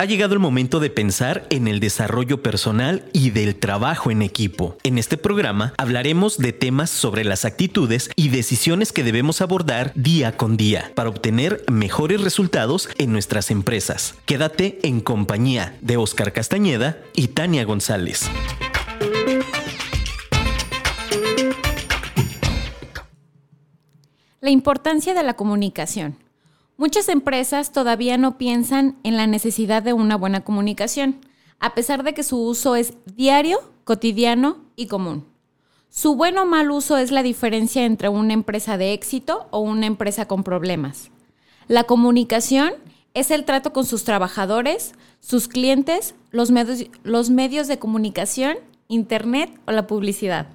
Ha llegado el momento de pensar en el desarrollo personal y del trabajo en equipo. En este programa hablaremos de temas sobre las actitudes y decisiones que debemos abordar día con día para obtener mejores resultados en nuestras empresas. Quédate en compañía de Oscar Castañeda y Tania González. La importancia de la comunicación. Muchas empresas todavía no piensan en la necesidad de una buena comunicación, a pesar de que su uso es diario, cotidiano y común. Su buen o mal uso es la diferencia entre una empresa de éxito o una empresa con problemas. La comunicación es el trato con sus trabajadores, sus clientes, los medios, los medios de comunicación, Internet o la publicidad.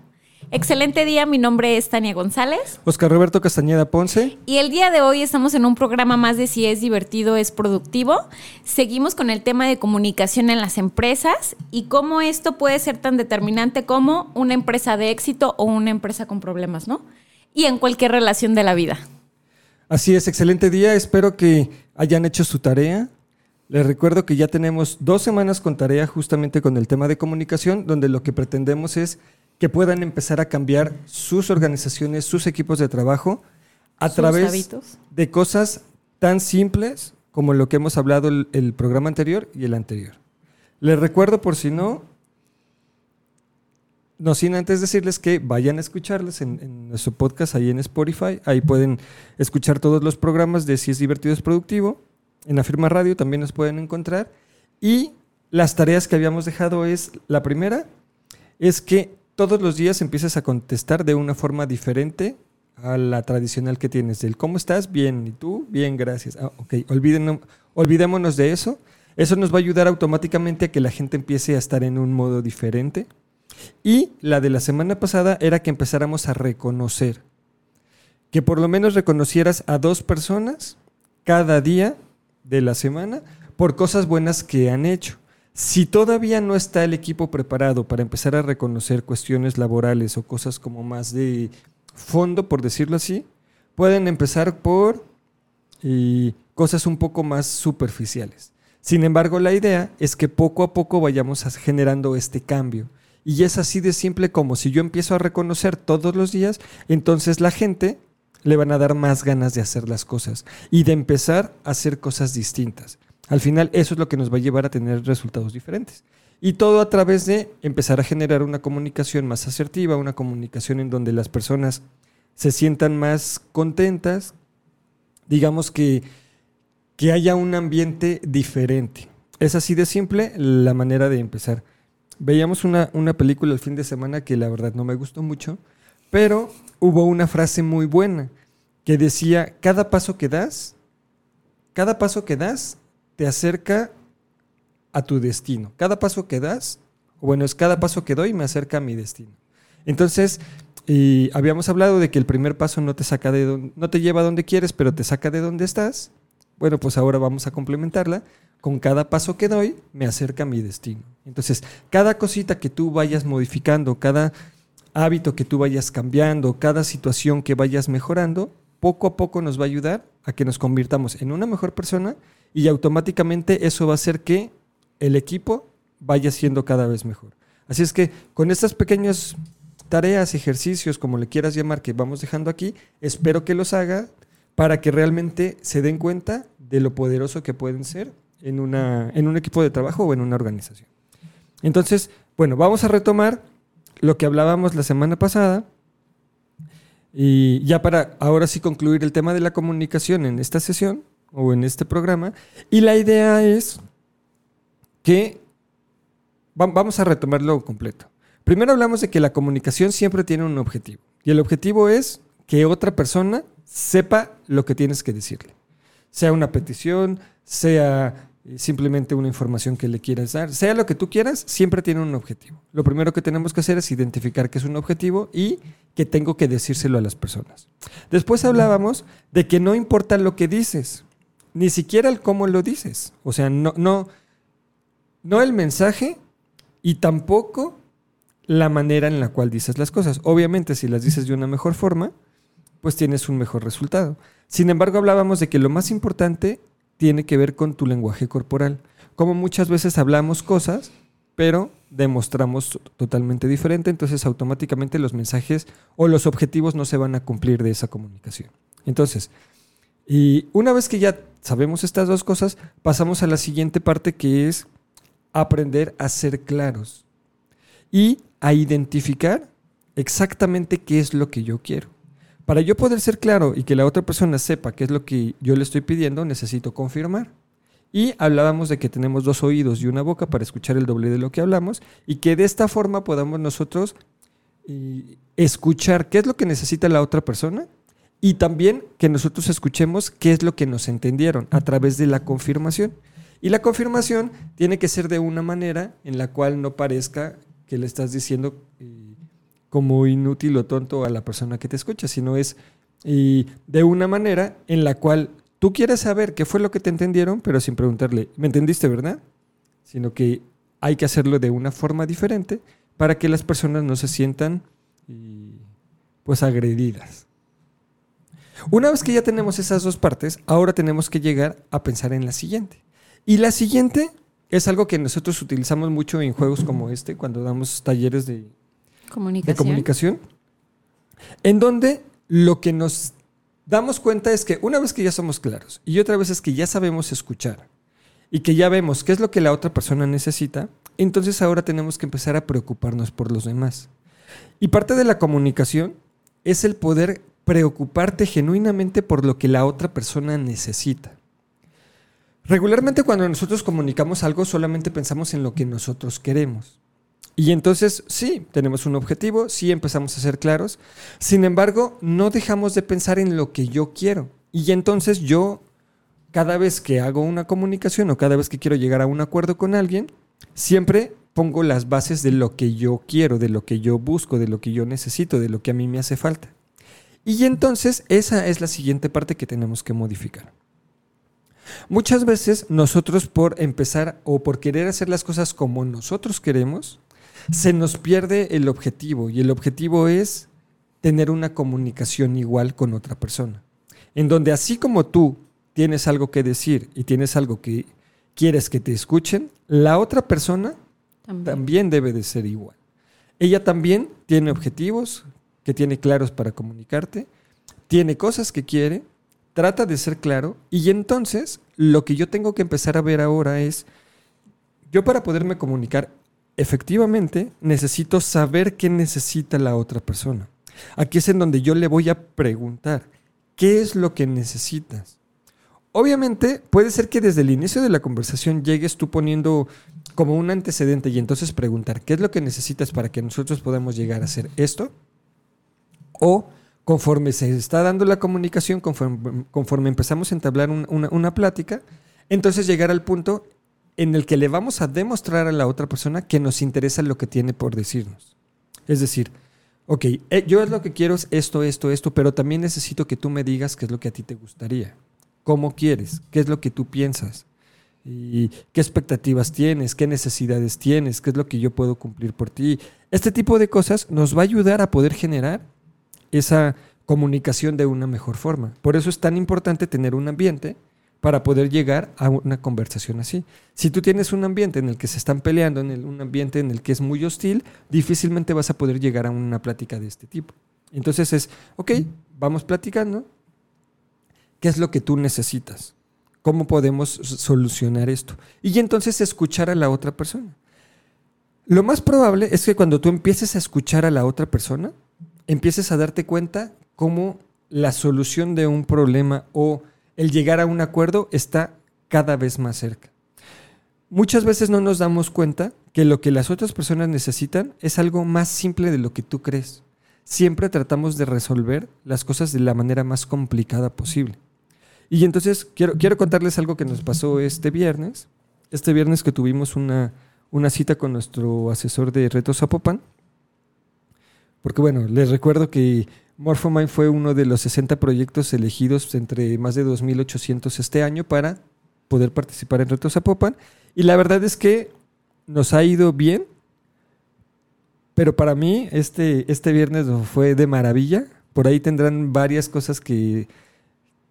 Excelente día, mi nombre es Tania González. Oscar Roberto Castañeda Ponce. Y el día de hoy estamos en un programa más de si es divertido, es productivo. Seguimos con el tema de comunicación en las empresas y cómo esto puede ser tan determinante como una empresa de éxito o una empresa con problemas, ¿no? Y en cualquier relación de la vida. Así es, excelente día. Espero que hayan hecho su tarea. Les recuerdo que ya tenemos dos semanas con tarea justamente con el tema de comunicación, donde lo que pretendemos es que puedan empezar a cambiar sus organizaciones, sus equipos de trabajo a través de cosas tan simples como lo que hemos hablado el, programa anterior y el anterior. Les recuerdo por si no, no sin antes decirles que vayan a escucharles en, en, nuestro podcast ahí en Spotify. Ahí pueden escuchar todos los programas de Si es divertido es productivo. En la firma radio también nos pueden encontrar. Y las tareas que habíamos dejado es, la primera es que todos los días empiezas a contestar de una forma diferente a la tradicional que tienes, del ¿cómo estás? Bien, ¿y tú? Bien, gracias. Ah, ok, olvidémonos de eso. Eso nos va a ayudar automáticamente a que la gente empiece a estar en un modo diferente. Y la de la semana pasada era que empezáramos a reconocer. Que por lo menos reconocieras a dos personas cada día de la semana por cosas buenas que han hecho. Si todavía no está el equipo preparado para empezar a reconocer cuestiones laborales o cosas como más de fondo, por decirlo así, pueden empezar por eh, cosas un poco más superficiales. Sin embargo, la idea es que poco a poco vayamos generando este cambio. Y es así de simple como si yo empiezo a reconocer todos los días, entonces la gente le van a dar más ganas de hacer las cosas y de empezar a hacer cosas distintas. Al final eso es lo que nos va a llevar a tener resultados diferentes. Y todo a través de empezar a generar una comunicación más asertiva, una comunicación en donde las personas se sientan más contentas, digamos que, que haya un ambiente diferente. Es así de simple la manera de empezar. Veíamos una, una película el fin de semana que la verdad no me gustó mucho, pero hubo una frase muy buena que decía, cada paso que das, cada paso que das te acerca a tu destino. Cada paso que das, bueno, es cada paso que doy me acerca a mi destino. Entonces, y habíamos hablado de que el primer paso no te saca de no te lleva a donde quieres, pero te saca de donde estás. Bueno, pues ahora vamos a complementarla. Con cada paso que doy, me acerca a mi destino. Entonces, cada cosita que tú vayas modificando, cada hábito que tú vayas cambiando, cada situación que vayas mejorando, poco a poco nos va a ayudar a que nos convirtamos en una mejor persona y automáticamente eso va a hacer que el equipo vaya siendo cada vez mejor. Así es que con estas pequeñas tareas, ejercicios, como le quieras llamar, que vamos dejando aquí, espero que los haga para que realmente se den cuenta de lo poderoso que pueden ser en, una, en un equipo de trabajo o en una organización. Entonces, bueno, vamos a retomar lo que hablábamos la semana pasada. Y ya para ahora sí concluir el tema de la comunicación en esta sesión, o en este programa. Y la idea es que vamos a retomarlo completo. Primero hablamos de que la comunicación siempre tiene un objetivo. Y el objetivo es que otra persona sepa lo que tienes que decirle. Sea una petición, sea eh, simplemente una información que le quieras dar, sea lo que tú quieras, siempre tiene un objetivo. Lo primero que tenemos que hacer es identificar que es un objetivo y que tengo que decírselo a las personas. Después hablábamos de que no importa lo que dices, ni siquiera el cómo lo dices. O sea, no, no, no el mensaje y tampoco la manera en la cual dices las cosas. Obviamente, si las dices de una mejor forma, pues tienes un mejor resultado. Sin embargo, hablábamos de que lo más importante tiene que ver con tu lenguaje corporal, cómo muchas veces hablamos cosas, pero demostramos totalmente diferente, entonces automáticamente los mensajes o los objetivos no se van a cumplir de esa comunicación. Entonces, y una vez que ya sabemos estas dos cosas, pasamos a la siguiente parte que es aprender a ser claros y a identificar exactamente qué es lo que yo quiero. Para yo poder ser claro y que la otra persona sepa qué es lo que yo le estoy pidiendo, necesito confirmar. Y hablábamos de que tenemos dos oídos y una boca para escuchar el doble de lo que hablamos y que de esta forma podamos nosotros eh, escuchar qué es lo que necesita la otra persona y también que nosotros escuchemos qué es lo que nos entendieron a través de la confirmación. Y la confirmación tiene que ser de una manera en la cual no parezca que le estás diciendo eh, como inútil o tonto a la persona que te escucha, sino es de una manera en la cual tú quieres saber qué fue lo que te entendieron, pero sin preguntarle, ¿me entendiste, verdad? Sino que hay que hacerlo de una forma diferente para que las personas no se sientan pues agredidas. Una vez que ya tenemos esas dos partes, ahora tenemos que llegar a pensar en la siguiente. Y la siguiente es algo que nosotros utilizamos mucho en juegos como este, cuando damos talleres de comunicación, de comunicación en donde lo que nos damos cuenta es que una vez que ya somos claros y otra vez es que ya sabemos escuchar y que ya vemos qué es lo que la otra persona necesita, entonces ahora tenemos que empezar a preocuparnos por los demás. Y parte de la comunicación es el poder preocuparte genuinamente por lo que la otra persona necesita. Regularmente cuando nosotros comunicamos algo solamente pensamos en lo que nosotros queremos. Y entonces sí, tenemos un objetivo, sí empezamos a ser claros, sin embargo no dejamos de pensar en lo que yo quiero. Y entonces yo, cada vez que hago una comunicación o cada vez que quiero llegar a un acuerdo con alguien, siempre pongo las bases de lo que yo quiero, de lo que yo busco, de lo que yo necesito, de lo que a mí me hace falta. Y entonces esa es la siguiente parte que tenemos que modificar. Muchas veces nosotros por empezar o por querer hacer las cosas como nosotros queremos, se nos pierde el objetivo y el objetivo es tener una comunicación igual con otra persona. En donde así como tú tienes algo que decir y tienes algo que quieres que te escuchen, la otra persona también, también debe de ser igual. Ella también tiene objetivos, que tiene claros para comunicarte, tiene cosas que quiere, trata de ser claro y entonces lo que yo tengo que empezar a ver ahora es, yo para poderme comunicar efectivamente necesito saber qué necesita la otra persona. Aquí es en donde yo le voy a preguntar, ¿qué es lo que necesitas? Obviamente puede ser que desde el inicio de la conversación llegues tú poniendo como un antecedente y entonces preguntar, ¿qué es lo que necesitas para que nosotros podamos llegar a hacer esto? O conforme se está dando la comunicación, conforme, empezamos a entablar una, plática, entonces llegar al punto en el que le vamos a demostrar a la otra persona que nos interesa lo que tiene por decirnos. Es decir, ok, eh, yo es lo que quiero es esto, esto, esto, pero también necesito que tú me digas qué es lo que a ti te gustaría, cómo quieres, qué es lo que tú piensas, y qué expectativas tienes, qué necesidades tienes, qué es lo que yo puedo cumplir por ti. Este tipo de cosas nos va a ayudar a poder generar esa comunicación de una mejor forma. Por eso es tan importante tener un ambiente para poder llegar a una conversación así. Si tú tienes un ambiente en el que se están peleando, en un ambiente en el que es muy hostil, difícilmente vas a poder llegar a una plática de este tipo. Entonces es, ok, vamos platicando. ¿Qué es lo que tú necesitas? ¿Cómo podemos solucionar esto? Y entonces escuchar a la otra persona. Lo más probable es que cuando tú empieces a escuchar a la otra persona, empieces a darte cuenta cómo la solución de un problema o el llegar a un acuerdo está cada vez más cerca. Muchas veces no nos damos cuenta que lo que las otras personas necesitan es algo más simple de lo que tú crees. Siempre tratamos de resolver las cosas de la manera más complicada posible. Y entonces quiero, quiero contarles algo que nos pasó este viernes. Este viernes que tuvimos una, una cita con nuestro asesor de Retos Zapopan porque bueno, les recuerdo que Morphomind fue uno de los 60 proyectos elegidos entre más de 2.800 este año para poder participar en Retos Zapopan. Y la verdad es que nos ha ido bien, pero para mí este, este viernes fue de maravilla. Por ahí tendrán varias cosas que,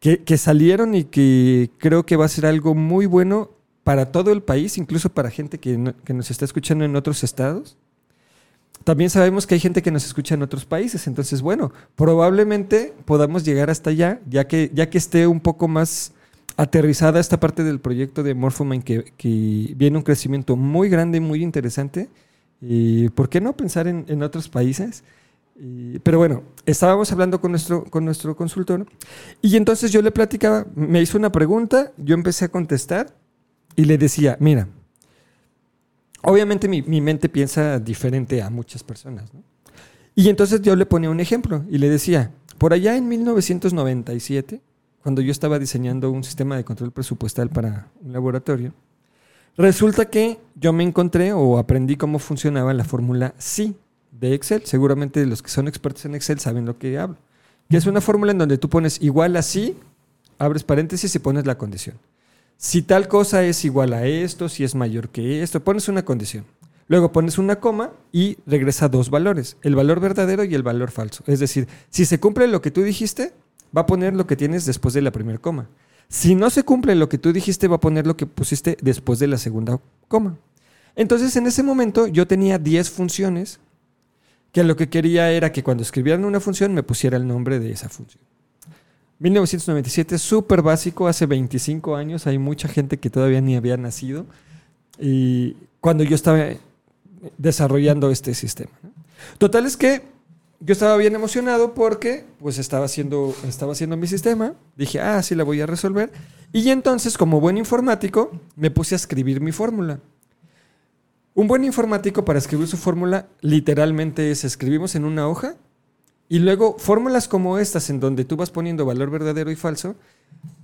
que, que salieron y que creo que va a ser algo muy bueno para todo el país, incluso para gente que, no- que nos está escuchando en otros estados. También sabemos que hay gente que nos escucha en otros países, entonces bueno, probablemente podamos llegar hasta allá, ya que, ya que esté un poco más aterrizada esta parte del proyecto de Morphomind, que, viene un crecimiento muy grande, muy interesante. Y ¿Por qué no pensar en, otros países? Y- pero bueno, estábamos hablando con nuestro, con nuestro consultor y entonces yo le platicaba, me hizo una pregunta, yo empecé a contestar y le decía, mira, obviamente mi, mi mente piensa diferente a muchas personas, ¿no? Y entonces yo le ponía un ejemplo y le decía, por allá en 1997, cuando yo estaba diseñando un sistema de control presupuestal para un laboratorio, resulta que yo me encontré o aprendí cómo funcionaba la fórmula SI de Excel. Seguramente los que son expertos en Excel saben lo que hablo. Que es una fórmula en donde tú pones igual a sí, abres paréntesis y pones la condición. Si tal cosa es igual a esto, si es mayor que esto, pones una condición. Luego pones una coma y regresa dos valores, el valor verdadero y el valor falso. Es decir, si se cumple lo que tú dijiste, va a poner lo que tienes después de la primera coma. Si no se cumple lo que tú dijiste, va a poner lo que pusiste después de la segunda coma. Entonces, en ese momento yo tenía 10 funciones que lo que quería era que cuando escribieran una función me pusiera el nombre de esa función. 1997 es súper básico, hace 25 años, hay mucha gente que todavía ni había nacido y cuando yo estaba desarrollando este sistema. Total es que yo estaba bien emocionado porque pues estaba haciendo, estaba haciendo mi sistema, dije, ah, sí la voy a resolver y entonces como buen informático me puse a escribir mi fórmula. Un buen informático para escribir su fórmula literalmente es escribimos en una hoja y luego fórmulas como estas en donde tú vas poniendo valor verdadero y falso,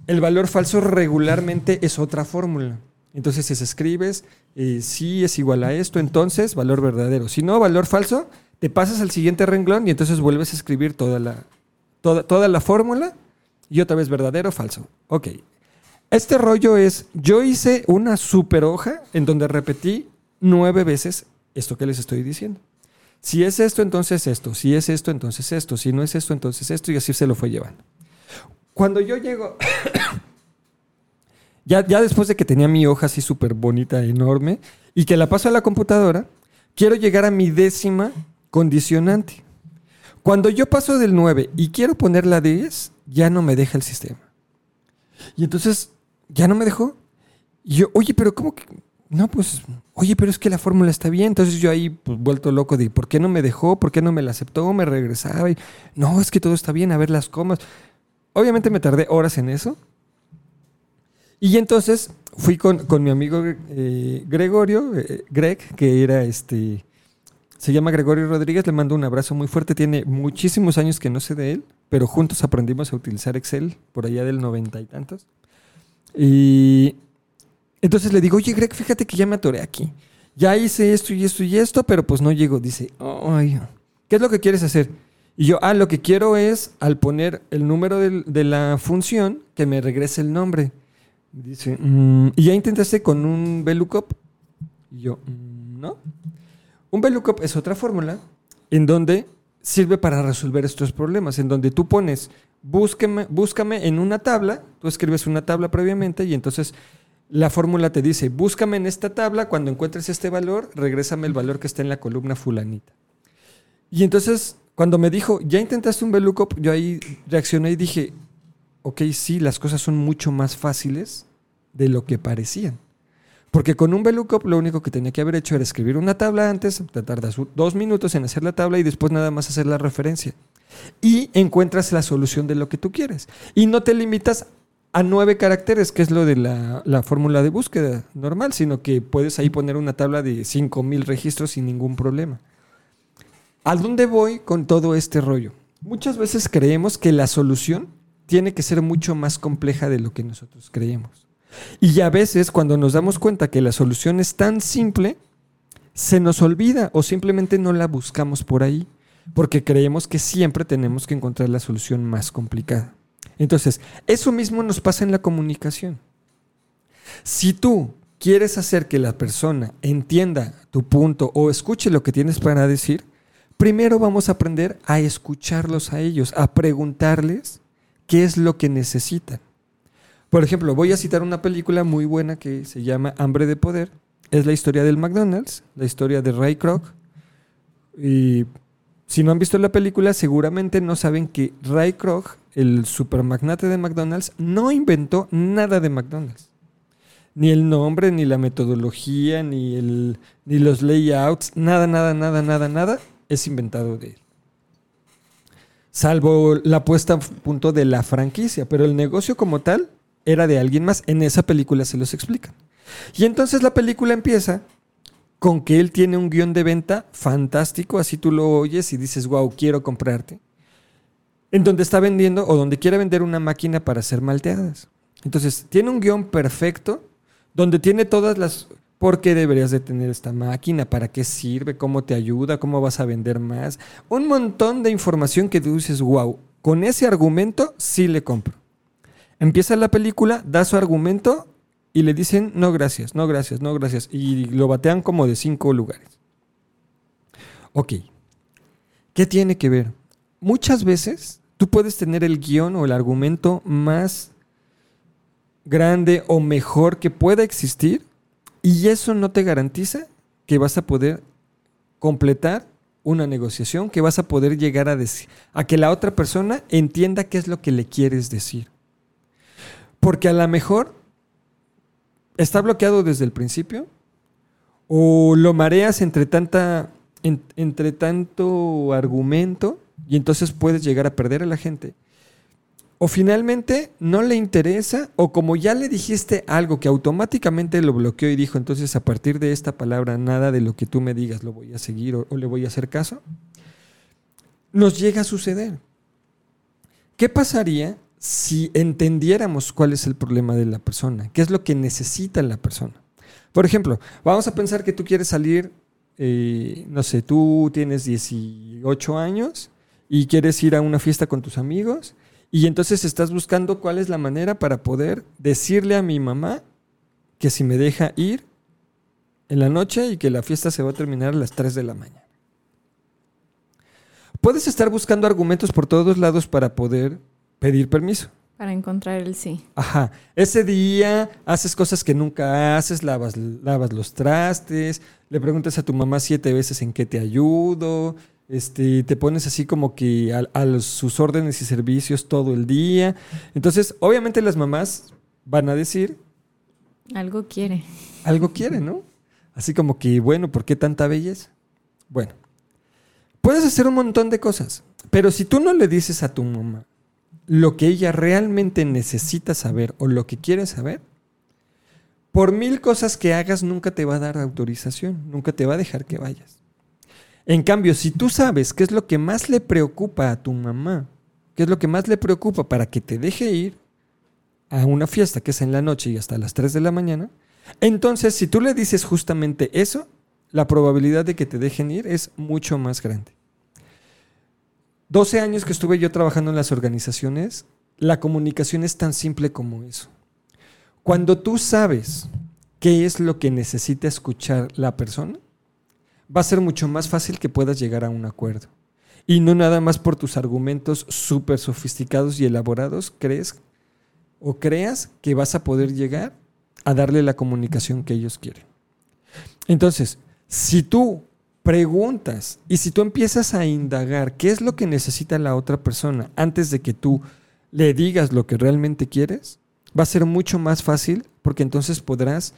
el valor falso regularmente es otra fórmula. Entonces si escribes eh, si es igual a esto, entonces valor verdadero. Si no, valor falso, te pasas al siguiente renglón y entonces vuelves a escribir toda la, toda, toda la fórmula y otra vez verdadero falso. Ok. Este rollo es, yo hice una super hoja en donde repetí nueve veces esto que les estoy diciendo. Si es esto, entonces esto. Si es esto, entonces esto. Si no es esto, entonces esto. Y así se lo fue llevando. Cuando yo llego, ya, ya después de que tenía mi hoja así súper bonita, enorme, y que la paso a la computadora, quiero llegar a mi décima condicionante. Cuando yo paso del 9 y quiero poner la 10, ya no me deja el sistema. Y entonces, ya no me dejó. Y yo, oye, pero ¿cómo que? No, pues, oye, pero es que la fórmula está bien. Entonces yo ahí, pues, vuelto loco de, ¿por qué no me dejó? ¿Por qué no me la aceptó? Me regresaba no, es que todo está bien, a ver las comas. Obviamente me tardé horas en eso. Y entonces fui con, con mi amigo eh, Gregorio, eh, Greg, que era este, se llama Gregorio Rodríguez, le mando un abrazo muy fuerte, tiene muchísimos años que no sé de él, pero juntos aprendimos a utilizar Excel por allá del noventa y tantos. Y entonces le digo, oye Greg, fíjate que ya me atoré aquí. Ya hice esto y esto y esto, pero pues no llego. Dice, ay, ¿qué es lo que quieres hacer? Y yo, ah, lo que quiero es, al poner el número del- de, la función, que me regrese el nombre. Dice, "Mm, ¿y ya intentaste con un VLOOKUP? Y yo, "Mm, no. Un VLOOKUP es otra fórmula en donde sirve para resolver estos problemas, en donde tú pones, búsqueme, búscame en una tabla, tú escribes una tabla previamente y entonces la fórmula te dice, búscame en esta tabla, cuando encuentres este valor, regrésame el valor que está en la columna fulanita. Y entonces, cuando me dijo, ¿ya intentaste un VLOOKUP? Yo ahí reaccioné y dije, ok, sí, las cosas son mucho más fáciles de lo que parecían. Porque con un VLOOKUP lo único que tenía que haber hecho era escribir una tabla antes, te tardas dos minutos en hacer la tabla y después nada más hacer la referencia. Y encuentras la solución de lo que tú quieres. Y no te limitas a nueve caracteres, que es lo de la, la fórmula de búsqueda normal, sino que puedes ahí poner una tabla de 5000 registros sin ningún problema. ¿A dónde voy con todo este rollo? Muchas veces creemos que la solución tiene que ser mucho más compleja de lo que nosotros creemos. Y a veces cuando nos damos cuenta que la solución es tan simple, se nos olvida o simplemente no la buscamos por ahí, porque creemos que siempre tenemos que encontrar la solución más complicada. Entonces, eso mismo nos pasa en la comunicación. Si tú quieres hacer que la persona entienda tu punto o escuche lo que tienes para decir, primero vamos a aprender a escucharlos a ellos, a preguntarles qué es lo que necesitan. Por ejemplo, voy a citar una película muy buena que se llama Hambre de Poder. Es la historia del McDonald's, la historia de Ray Kroc. Y si no han visto la película, seguramente no saben que Ray Kroc, el supermagnate de McDonald's, no inventó nada de McDonald's. Ni el nombre, ni la metodología, ni, el, ni los layouts, nada, nada, nada, nada, nada es inventado de él. Salvo la puesta a punto de la franquicia, pero el negocio como tal era de alguien más. En esa película se los explican. Y entonces la película empieza con que él tiene un guion de venta fantástico, así tú lo oyes y dices, wow, quiero comprarte. En donde está vendiendo o donde quiere vender una máquina para hacer malteadas. Entonces, tiene un guion perfecto donde tiene todas las... ¿Por qué deberías de tener esta máquina? ¿Para qué sirve? ¿Cómo te ayuda? ¿Cómo vas a vender más? Un montón de información que tú dices, wow, con ese argumento sí le compro. Empieza la película, da su argumento y le dicen, no gracias, no gracias, no gracias. Y lo batean como de cinco lugares. Ok, ¿qué tiene que ver? Muchas veces tú puedes tener el guion o el argumento más grande o mejor que pueda existir y eso no te garantiza que vas a poder completar una negociación, que vas a poder llegar a decir, a que la otra persona entienda qué es lo que le quieres decir. Porque a lo mejor está bloqueado desde el principio o lo mareas entre tanta entre tanto argumento y entonces puedes llegar a perder a la gente o finalmente no le interesa, o como ya le dijiste algo que automáticamente lo bloqueó y dijo, entonces a partir de esta palabra nada de lo que tú me digas lo voy a seguir o, le voy a hacer caso, nos llega a suceder. ¿Qué pasaría si entendiéramos cuál es el problema de la persona? ¿Qué es lo que necesita la persona? Por ejemplo, vamos a pensar que tú quieres salir, eh, no sé, tú tienes 18 años y quieres ir a una fiesta con tus amigos y entonces estás buscando cuál es la manera para poder decirle a mi mamá que si me deja ir en la noche y que la fiesta se va a terminar a las 3 de la mañana. Puedes estar buscando argumentos por todos lados para poder pedir permiso. Para encontrar el sí. Ajá. Ese día haces cosas que nunca haces, lavas, lavas los trastes, le preguntas a tu mamá siete veces en qué te ayudo, este, te pones así como que a, sus órdenes y servicios todo el día. Entonces, obviamente las mamás van a decir... Algo quiere. Algo quiere, ¿no? Así como que, bueno, ¿por qué tanta belleza? Bueno, puedes hacer un montón de cosas, pero si tú no le dices a tu mamá lo que ella realmente necesita saber o lo que quiere saber, por mil cosas que hagas nunca te va a dar autorización, nunca te va a dejar que vayas. En cambio, si tú sabes qué es lo que más le preocupa a tu mamá, qué es lo que más le preocupa para que te deje ir a una fiesta que es en la noche y hasta las 3 de la mañana, entonces si tú le dices justamente eso, la probabilidad de que te dejen ir es mucho más grande. 12 años que estuve yo trabajando en las organizaciones, la comunicación es tan simple como eso. Cuando tú sabes qué es lo que necesita escuchar la persona, va a ser mucho más fácil que puedas llegar a un acuerdo. Y no nada más por tus argumentos súper sofisticados y elaborados, crees o creas que vas a poder llegar a darle la comunicación que ellos quieren. Entonces, si tú preguntas y si tú empiezas a indagar qué es lo que necesita la otra persona antes de que tú le digas lo que realmente quieres, va a ser mucho más fácil porque entonces podrás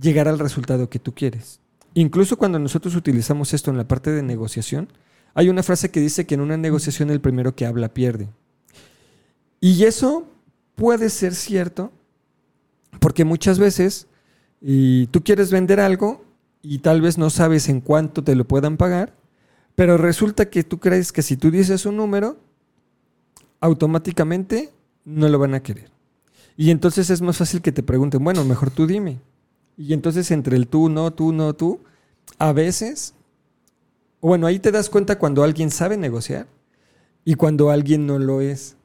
llegar al resultado que tú quieres. Incluso cuando nosotros utilizamos esto en la parte de negociación, hay una frase que dice que en una negociación el primero que habla pierde. Y eso puede ser cierto porque muchas veces tú quieres vender algo y tal vez no sabes en cuánto te lo puedan pagar, pero resulta que tú crees que si tú dices un número, automáticamente no lo van a querer. Y entonces es más fácil que te pregunten, bueno, mejor tú dime. Y entonces entre el tú, no, tú, no, tú, a veces, bueno, ahí te das cuenta cuando alguien sabe negociar y cuando alguien no lo es.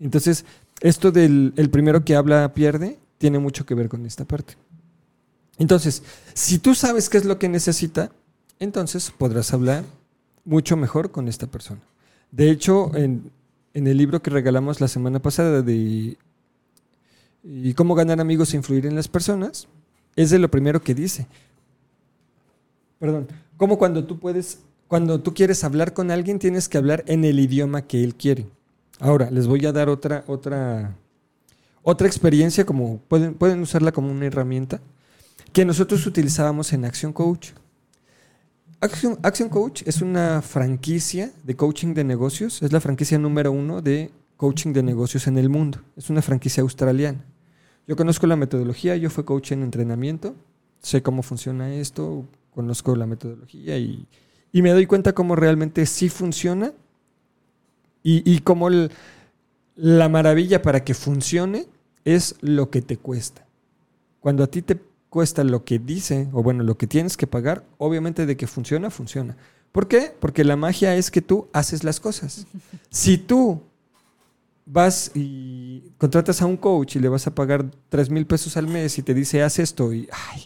Entonces, esto del el primero que habla pierde tiene mucho que ver con esta parte. Entonces, si tú sabes qué es lo que necesita, entonces podrás hablar mucho mejor con esta persona. De hecho, en, en el libro que regalamos la semana pasada de y cómo ganar amigos e influir en las personas, es de lo primero que dice. Perdón, como cuando tú puedes, cuando tú quieres hablar con alguien, tienes que hablar en el idioma que él quiere. Ahora, les voy a dar otra, otra, otra experiencia, como pueden, pueden usarla como una herramienta, que nosotros utilizábamos en Action Coach. Action, Action Coach es una franquicia de coaching de negocios, es la franquicia número uno de coaching de negocios en el mundo. Es una franquicia australiana. Yo conozco la metodología, yo fui coach en entrenamiento, sé cómo funciona esto, conozco la metodología y, y me doy cuenta cómo realmente sí funciona y, y cómo la maravilla para que funcione es lo que te cuesta. Cuando a ti te cuesta lo que dice, o bueno, lo que tienes que pagar, obviamente de que funciona, funciona. ¿Por qué? Porque la magia es que tú haces las cosas. Si tú vas y contratas a un coach y le vas a pagar 3 mil pesos al mes y te dice, haz esto, y ay,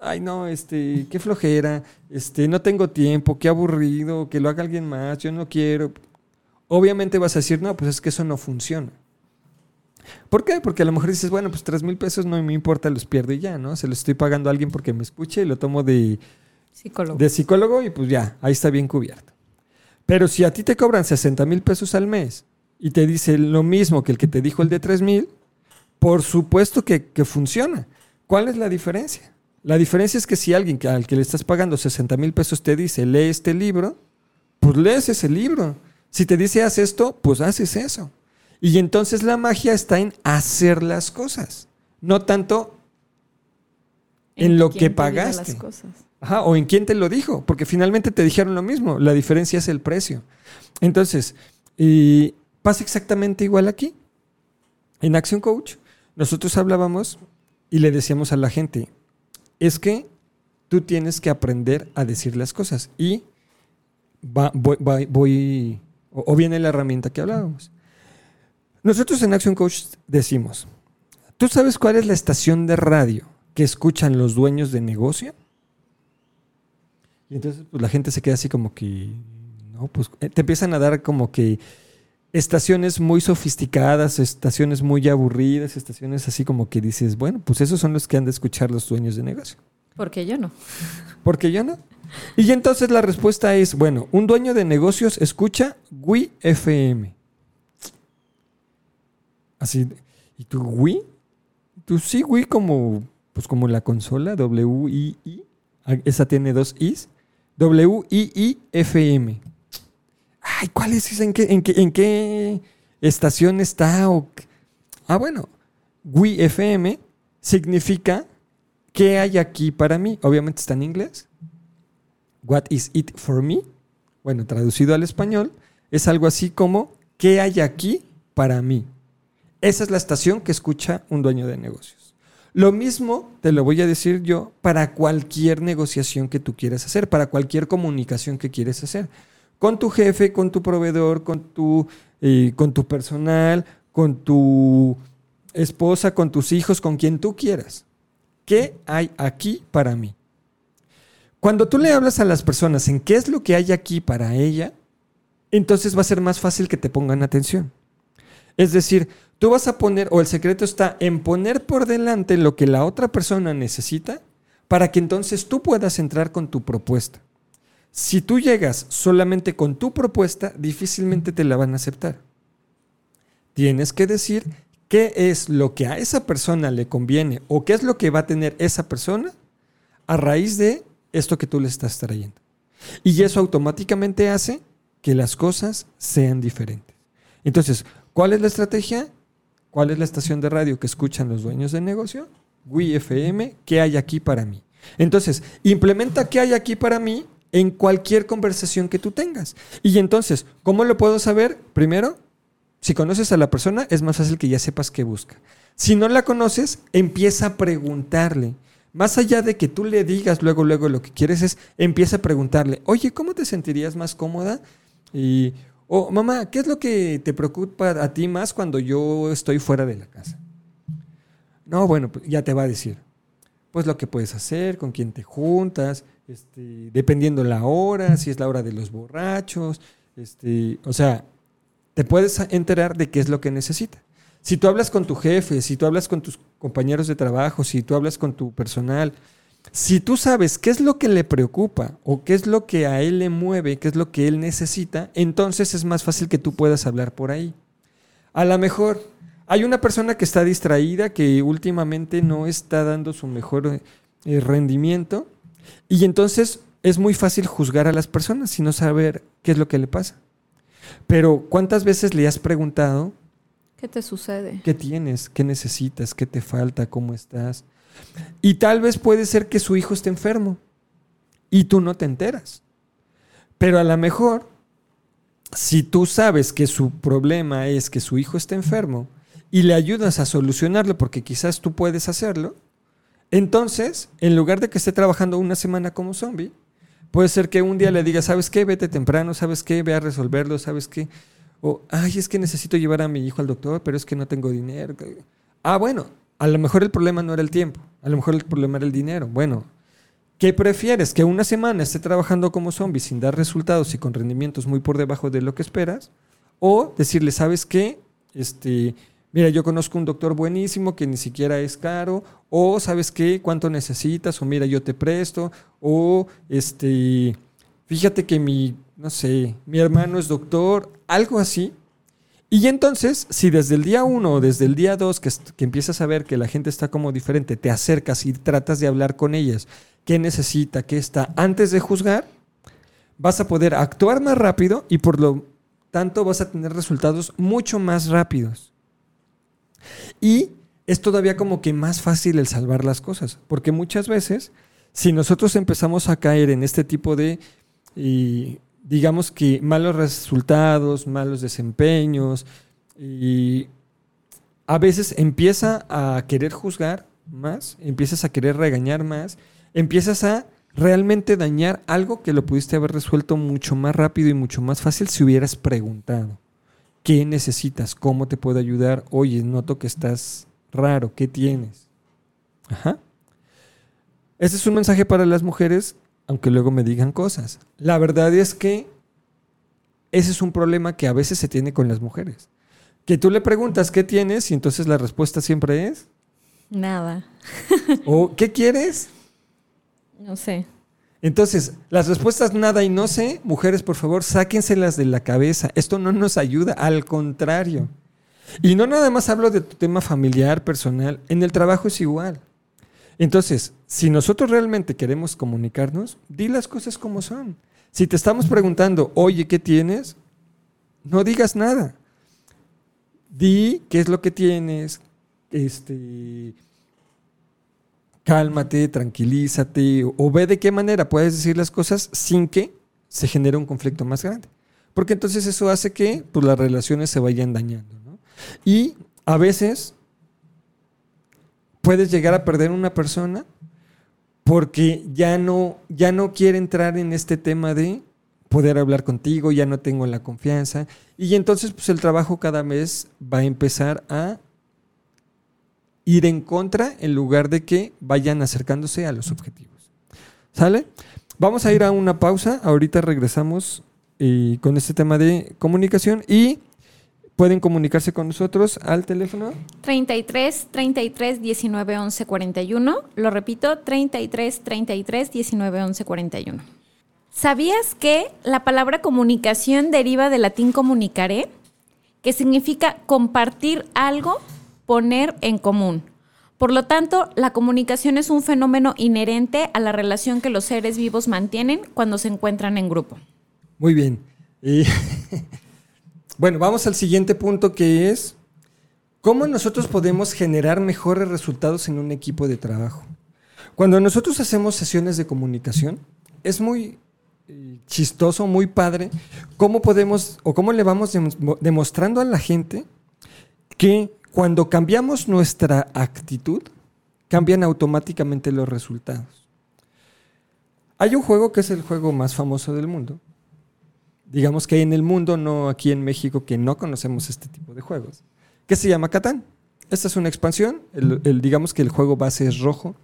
ay no, este, qué flojera, este, no tengo tiempo, qué aburrido, que lo haga alguien más, yo no quiero. Obviamente vas a decir, no, pues es que eso no funciona. ¿Por qué? Porque a lo mejor dices, bueno, pues 3 mil pesos no me importa, los pierdo y ya, ¿no? Se los estoy pagando a alguien porque me escuche y lo tomo de, Psicólogo. de psicólogo y pues ya, ahí está bien cubierto. Pero si a ti te cobran 60 mil pesos al mes y te dice lo mismo que el que te dijo el de 3 mil, por supuesto que, que funciona. ¿Cuál es la diferencia? La diferencia es que si alguien que- al que le estás pagando 60 mil pesos te dice, lee este libro, pues lees ese libro. Si te dice, haz esto, pues haces eso. Y entonces la magia está en hacer las cosas, no tanto en lo que pagaste. las cosas. Ajá, o en quién te lo dijo, porque finalmente te dijeron lo mismo, la diferencia es el precio. Entonces, y pasa exactamente igual aquí. En Action Coach, nosotros hablábamos y le decíamos a la gente, es que tú tienes que aprender a decir las cosas. Y va- voy, o viene la herramienta que hablábamos. Nosotros en Action Coach decimos, ¿tú sabes cuál es la estación de radio que escuchan los dueños de negocio? Y entonces pues, la gente se queda así como que, no, pues eh, te empiezan a dar como que estaciones muy sofisticadas, estaciones muy aburridas, estaciones así como que dices, bueno, pues esos son los que han de escuchar los dueños de negocio. Porque yo no. Porque yo no. Y entonces la respuesta es, bueno, un dueño de negocios escucha Wii FM. Así, ¿y tú Wii? Tú sí, Wii como, pues como la consola, W-I-I. Ah, Esa tiene dos Is. W-I-I-F-M. Ay, ¿cuál es? ¿En qué, en qué, estación está? Ah, bueno, Wii FM significa ¿qué hay aquí para mí? Obviamente está en inglés. What is it for me? Bueno, traducido al español, es algo así como ¿qué hay aquí para mí? Esa es la estación que escucha un dueño de negocios. Lo mismo te lo voy a decir yo para cualquier negociación que tú quieras hacer, para cualquier comunicación que quieres hacer. Con tu jefe, con tu proveedor, con tu, eh, con tu personal, con tu esposa, con tus hijos, con quien tú quieras. ¿Qué hay aquí para mí? Cuando tú le hablas a las personas en qué es lo que hay aquí para ella, entonces va a ser más fácil que te pongan atención. Es decir, tú vas a poner, o el secreto está en poner por delante lo que la otra persona necesita para que entonces tú puedas entrar con tu propuesta. Si tú llegas solamente con tu propuesta, difícilmente te la van a aceptar. Tienes que decir qué es lo que a esa persona le conviene o qué es lo que va a tener esa persona a raíz de esto que tú le estás trayendo. Y eso automáticamente hace que las cosas sean diferentes. Entonces, ¿cuál es la estrategia? ¿Cuál es la estación de radio que escuchan los dueños de negocio? Wii FM, ¿qué hay aquí para mí? Entonces, implementa qué hay aquí para mí en cualquier conversación que tú tengas. Y entonces, ¿cómo lo puedo saber? Primero, si conoces a la persona, es más fácil que ya sepas qué busca. Si no la conoces, empieza a preguntarle. Más allá de que tú le digas luego, luego lo que quieres es, empieza a preguntarle, oye, ¿cómo te sentirías más cómoda? Y, o mamá, ¿qué es lo que te preocupa a ti más cuando yo estoy fuera de la casa? No, bueno, pues ya te va a decir, pues lo que puedes hacer, con quién te juntas, este, dependiendo la hora, si es la hora de los borrachos, este, o sea, te puedes enterar de qué es lo que necesita. Si tú hablas con tu jefe, si tú hablas con tus compañeros de trabajo, si tú hablas con tu personal, si tú sabes qué es lo que le preocupa o qué es lo que a él le mueve, qué es lo que él necesita, entonces es más fácil que tú puedas hablar por ahí. A lo mejor hay una persona que está distraída, que últimamente no está dando su mejor eh, rendimiento, y entonces es muy fácil juzgar a las personas sin no saber qué es lo que le pasa. Pero ¿cuántas veces le has preguntado ¿Qué te sucede? qué tienes, qué necesitas, qué te falta, cómo estás? Y tal vez puede ser que su hijo esté enfermo y tú no te enteras. Pero a lo mejor, si tú sabes que su problema es que su hijo está enfermo y le ayudas a solucionarlo porque quizás tú puedes hacerlo, entonces, en lugar de que esté trabajando una semana como zombie, puede ser que un día le diga, ¿sabes qué? Vete temprano, ¿sabes qué? Ve a resolverlo, ¿sabes qué? O, ay, es que necesito llevar a mi hijo al doctor, pero es que no tengo dinero. Ah, bueno, a lo mejor el problema no era el tiempo, a lo mejor el problema era el dinero. Bueno, ¿qué prefieres? ¿Que una semana esté trabajando como zombie sin dar resultados y con rendimientos muy por debajo de lo que esperas? O decirle, ¿sabes qué? Este, mira, yo conozco un doctor buenísimo que ni siquiera es caro, o ¿sabes qué? ¿Cuánto necesitas? O mira, yo te presto, o este, fíjate que mi, no sé, mi hermano es doctor, algo así. Y entonces, si desde el día uno o desde el día dos que, que empiezas a ver que la gente está como diferente, te acercas y tratas de hablar con ellas, qué necesita, qué está, antes de juzgar, vas a poder actuar más rápido y por lo tanto vas a tener resultados mucho más rápidos. Y es todavía como que más fácil el salvar las cosas, porque muchas veces, si nosotros empezamos a caer en este tipo de, y, digamos que malos resultados, malos desempeños, y a veces empieza a querer juzgar más, empiezas a querer regañar más, empiezas a realmente dañar algo que lo pudiste haber resuelto mucho más rápido y mucho más fácil si hubieras preguntado. ¿Qué necesitas? ¿Cómo te puedo ayudar? Oye, noto que estás raro. ¿Qué tienes? Ajá. Este es un mensaje para las mujeres, aunque luego me digan cosas. La verdad es que ese es un problema que a veces se tiene con las mujeres. Que tú le preguntas qué tienes y entonces la respuesta siempre es, Nada. o ¿qué quieres? No sé. Entonces, las respuestas nada y no sé, mujeres, por favor, sáquenselas de la cabeza. Esto no nos ayuda, al contrario. Y no nada más hablo de tu tema familiar, personal, en el trabajo es igual. Entonces, si nosotros realmente queremos comunicarnos, di las cosas como son. Si te estamos preguntando, oye, ¿qué tienes? No digas nada. Di qué es lo que tienes, este, cálmate, tranquilízate, o, ve de qué manera puedes decir las cosas sin que se genere un conflicto más grande. Porque entonces eso hace que pues, las relaciones se vayan dañando. ¿no? Y a veces puedes llegar a perder una persona porque ya no, ya no quiere entrar en este tema de poder hablar contigo, ya no tengo la confianza. Y entonces pues, el trabajo cada vez va a empezar a ir en contra en lugar de que vayan acercándose a los objetivos. ¿Sale? Vamos a ir a una pausa. Ahorita regresamos eh, con este tema de comunicación y pueden comunicarse con nosotros al teléfono 33 33 19 11 41. Lo repito, 33 33 19 11 41. ¿Sabías que la palabra comunicación deriva del latín comunicare? Que significa compartir algo, poner en común. Por lo tanto, la comunicación es un fenómeno inherente a la relación que los seres vivos mantienen cuando se encuentran en grupo. Muy bien. Y bueno, vamos al siguiente punto que es cómo nosotros podemos generar mejores resultados en un equipo de trabajo. Cuando nosotros hacemos sesiones de comunicación, es muy eh, chistoso, muy padre, cómo podemos o cómo le vamos dem- demostrando a la gente que cuando cambiamos nuestra actitud, cambian automáticamente los resultados. Hay un juego que es el juego más famoso del mundo, digamos que en el mundo, no aquí en México, que no conocemos este tipo de juegos, que se llama Catán. Esta es una expansión, el- digamos que el juego base es rojo.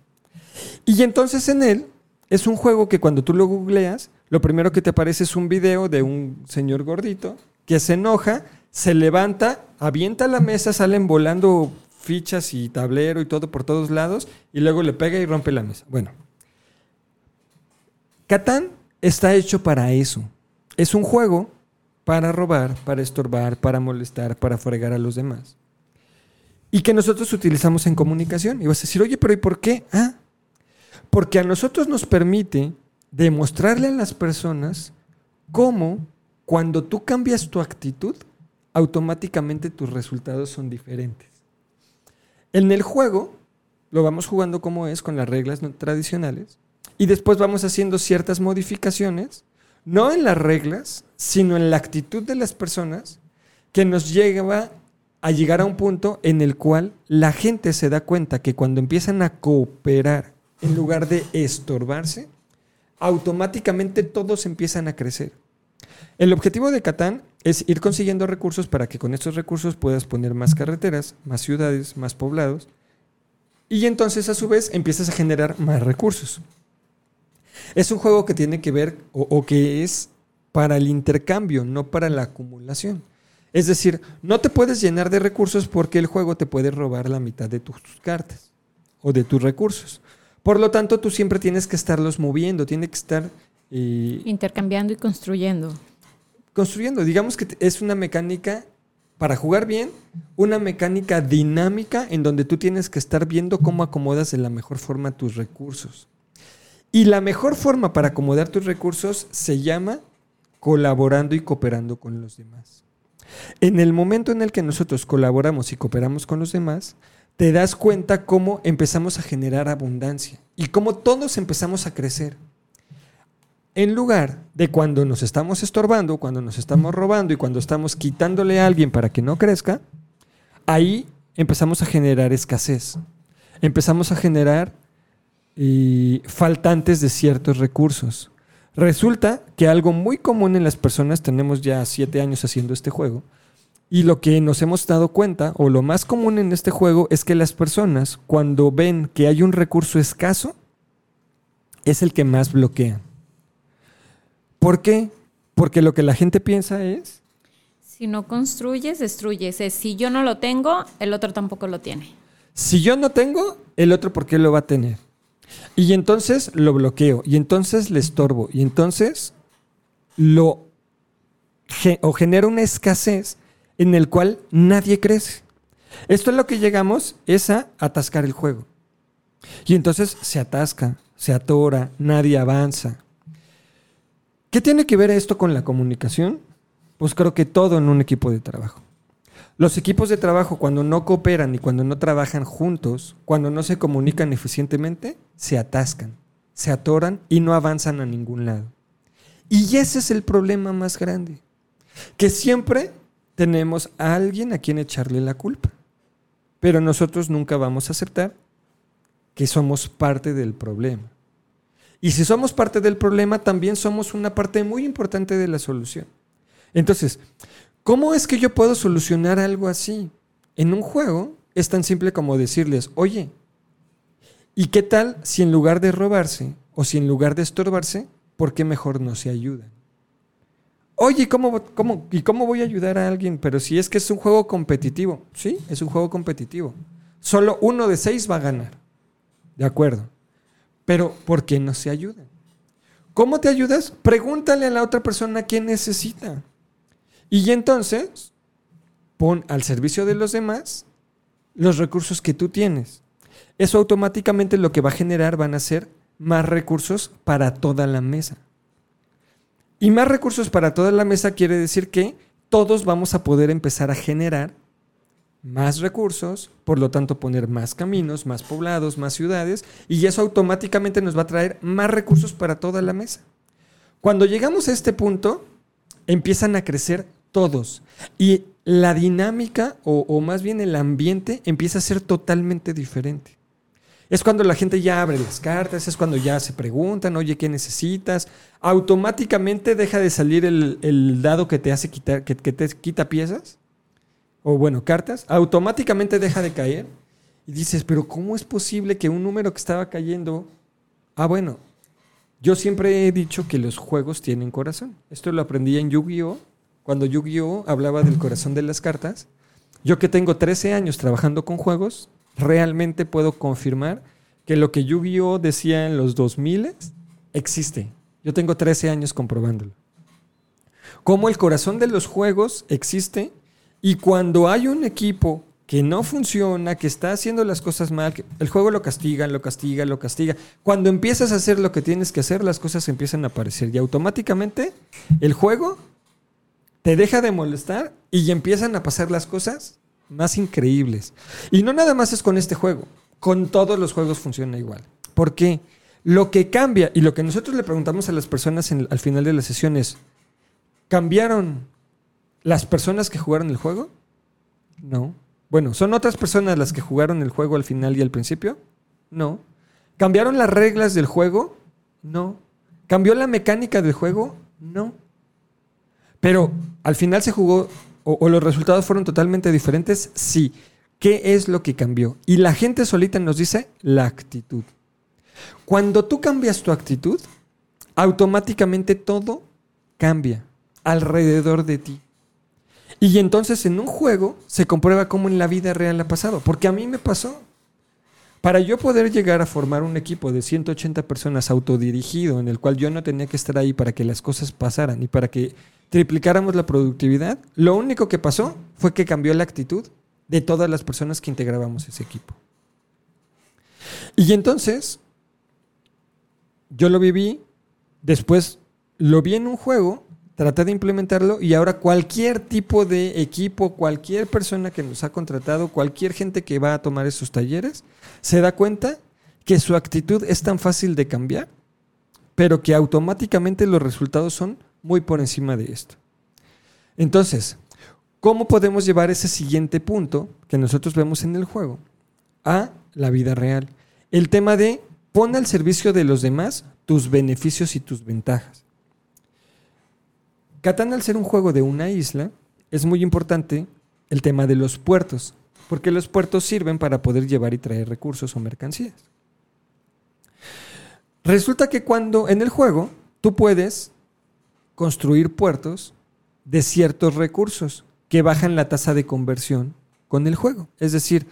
Y entonces en él es un juego que cuando tú lo googleas, lo primero que te aparece es un video de un señor gordito que se enoja se levanta, avienta la mesa, salen volando fichas y tablero y todo por todos lados, y luego le pega y rompe la mesa. Bueno, Catán está hecho para eso. Es un juego para robar, para estorbar, para molestar, para fregar a los demás. Y que nosotros utilizamos en comunicación. Y vas a decir, oye, pero ¿y por qué? Ah, porque a nosotros nos permite demostrarle a las personas cómo cuando tú cambias tu actitud, automáticamente tus resultados son diferentes. En el juego, lo vamos jugando como es, con las reglas tradicionales, y después vamos haciendo ciertas modificaciones, no en las reglas, sino en la actitud de las personas, que nos lleva a llegar a un punto en el cual la gente se da cuenta que cuando empiezan a cooperar en lugar de estorbarse, automáticamente todos empiezan a crecer. El objetivo de Catán es ir consiguiendo recursos para que con estos recursos puedas poner más carreteras, más ciudades, más poblados, y entonces a su vez empiezas a generar más recursos. Es un juego que tiene que ver o, que es para el intercambio, no para la acumulación. Es decir, no te puedes llenar de recursos porque el juego te puede robar la mitad de tus cartas o de tus recursos. Por lo tanto, tú siempre tienes que estarlos moviendo, tiene que estar... Eh, Intercambiando y construyendo. Construyendo. Digamos que es una mecánica, para jugar bien, una mecánica dinámica en donde tú tienes que estar viendo cómo acomodas de la mejor forma tus recursos. Y la mejor forma para acomodar tus recursos se llama colaborando y cooperando con los demás. En el momento en el que nosotros colaboramos y cooperamos con los demás, te das cuenta cómo empezamos a generar abundancia y cómo todos empezamos a crecer. En lugar de cuando nos estamos estorbando, cuando nos estamos robando y cuando estamos quitándole a alguien para que no crezca, ahí empezamos a generar escasez. Empezamos a generar eh, faltantes de ciertos recursos. Resulta que algo muy común en las personas, tenemos ya siete años haciendo este juego, y lo que nos hemos dado cuenta, o lo más común en este juego, es que las personas, cuando ven que hay un recurso escaso, es el que más bloquea. ¿Por qué? Porque lo que la gente piensa es... Si no construyes, destruyes. Es, si yo no lo tengo, el otro tampoco lo tiene. Si yo no tengo, el otro por qué lo va a tener. Y entonces lo bloqueo, y entonces le estorbo, y entonces lo o genera una escasez en el cual nadie crece. Esto es lo que llegamos, es a atascar el juego. Y entonces se atasca, se atora, nadie avanza. ¿Qué tiene que ver esto con la comunicación? Pues creo que todo en un equipo de trabajo. Los equipos de trabajo cuando no cooperan y cuando no trabajan juntos, cuando no se comunican eficientemente, se atascan, se atoran y no avanzan a ningún lado. Y ese es el problema más grande, que siempre tenemos a alguien a quien echarle la culpa. Pero nosotros nunca vamos a aceptar que somos parte del problema. Y si somos parte del problema, también somos una parte muy importante de la solución. Entonces, ¿cómo es que yo puedo solucionar algo así? En un juego es tan simple como decirles, oye, ¿y qué tal si en lugar de robarse o si en lugar de estorbarse, ¿por qué mejor no se ayudan? Oye, ¿cómo, ¿y cómo voy a ayudar a alguien? Pero si es que es un juego competitivo. Sí, es un juego competitivo. Solo uno de seis va a ganar. De acuerdo. Pero ¿por qué no se ayudan? ¿Cómo te ayudas? Pregúntale a la otra persona qué necesita. Y entonces, pon al servicio de los demás los recursos que tú tienes. Eso automáticamente lo que va a generar van a ser más recursos para toda la mesa. Y más recursos para toda la mesa quiere decir que todos vamos a poder empezar a generar más recursos, por lo tanto poner más caminos, más poblados, más ciudades, y eso automáticamente nos va a traer más recursos para toda la mesa. Cuando llegamos a este punto, empiezan a crecer todos y la dinámica o, más bien el ambiente empieza a ser totalmente diferente. Es cuando la gente ya abre las cartas, es cuando ya se preguntan, oye, ¿qué necesitas? Automáticamente deja de salir el, dado que te hace quitar, que, te quita piezas, o bueno, cartas, automáticamente deja de caer. Y dices, pero ¿cómo es posible que un número que estaba cayendo... Ah, bueno, yo siempre he dicho que los juegos tienen corazón. Esto lo aprendí en Yu-Gi-Oh! cuando Yu-Gi-Oh hablaba del corazón de las cartas. Yo que tengo 13 años trabajando con juegos, realmente puedo confirmar que lo que Yu-Gi-Oh decía en los 2000 existe. Yo tengo 13 años comprobándolo. Cómo el corazón de los juegos existe y cuando hay un equipo que no funciona, que está haciendo las cosas mal, el juego lo castiga, lo castiga, lo castiga. Cuando empiezas a hacer lo que tienes que hacer, las cosas empiezan a aparecer y automáticamente el juego te deja de molestar y empiezan a pasar las cosas más increíbles. Y no nada más es con este juego, con todos los juegos funciona igual. ¿Por qué? Lo que cambia y lo que nosotros le preguntamos a las personas al final de la sesión es, ¿cambiaron las personas que jugaron el juego? No. Bueno, ¿son otras personas las que jugaron el juego al final y al principio? No. ¿Cambiaron las reglas del juego? No. ¿Cambió la mecánica del juego? No. Pero al final se jugó o, o, los resultados fueron totalmente diferentes. Sí. ¿Qué es lo que cambió? Y la gente solita nos dice la actitud. Cuando tú cambias tu actitud, automáticamente todo cambia alrededor de ti. Y entonces en un juego se comprueba cómo en la vida real ha pasado. Porque a mí me pasó. Para yo poder llegar a formar un equipo de 180 personas autodirigido, en el cual yo no tenía que estar ahí para que las cosas pasaran y para que triplicáramos la productividad, lo único que pasó fue que cambió la actitud de todas las personas que integrábamos ese equipo. Y entonces, yo lo viví, después lo vi en un juego traté de implementarlo y ahora cualquier tipo de equipo, cualquier persona que nos ha contratado, cualquier gente que va a tomar esos talleres, se da cuenta que su actitud es tan fácil de cambiar, pero que automáticamente los resultados son muy por encima de esto. Entonces, ¿cómo podemos llevar ese siguiente punto que nosotros vemos en el juego a la vida real? El tema de pon al servicio de los demás tus beneficios y tus ventajas. Catán, al ser un juego de una isla, es muy importante el tema de los puertos, porque los puertos sirven para poder llevar y traer recursos o mercancías. Resulta que cuando en el juego tú puedes construir puertos de ciertos recursos que bajan la tasa de conversión con el juego. Es decir,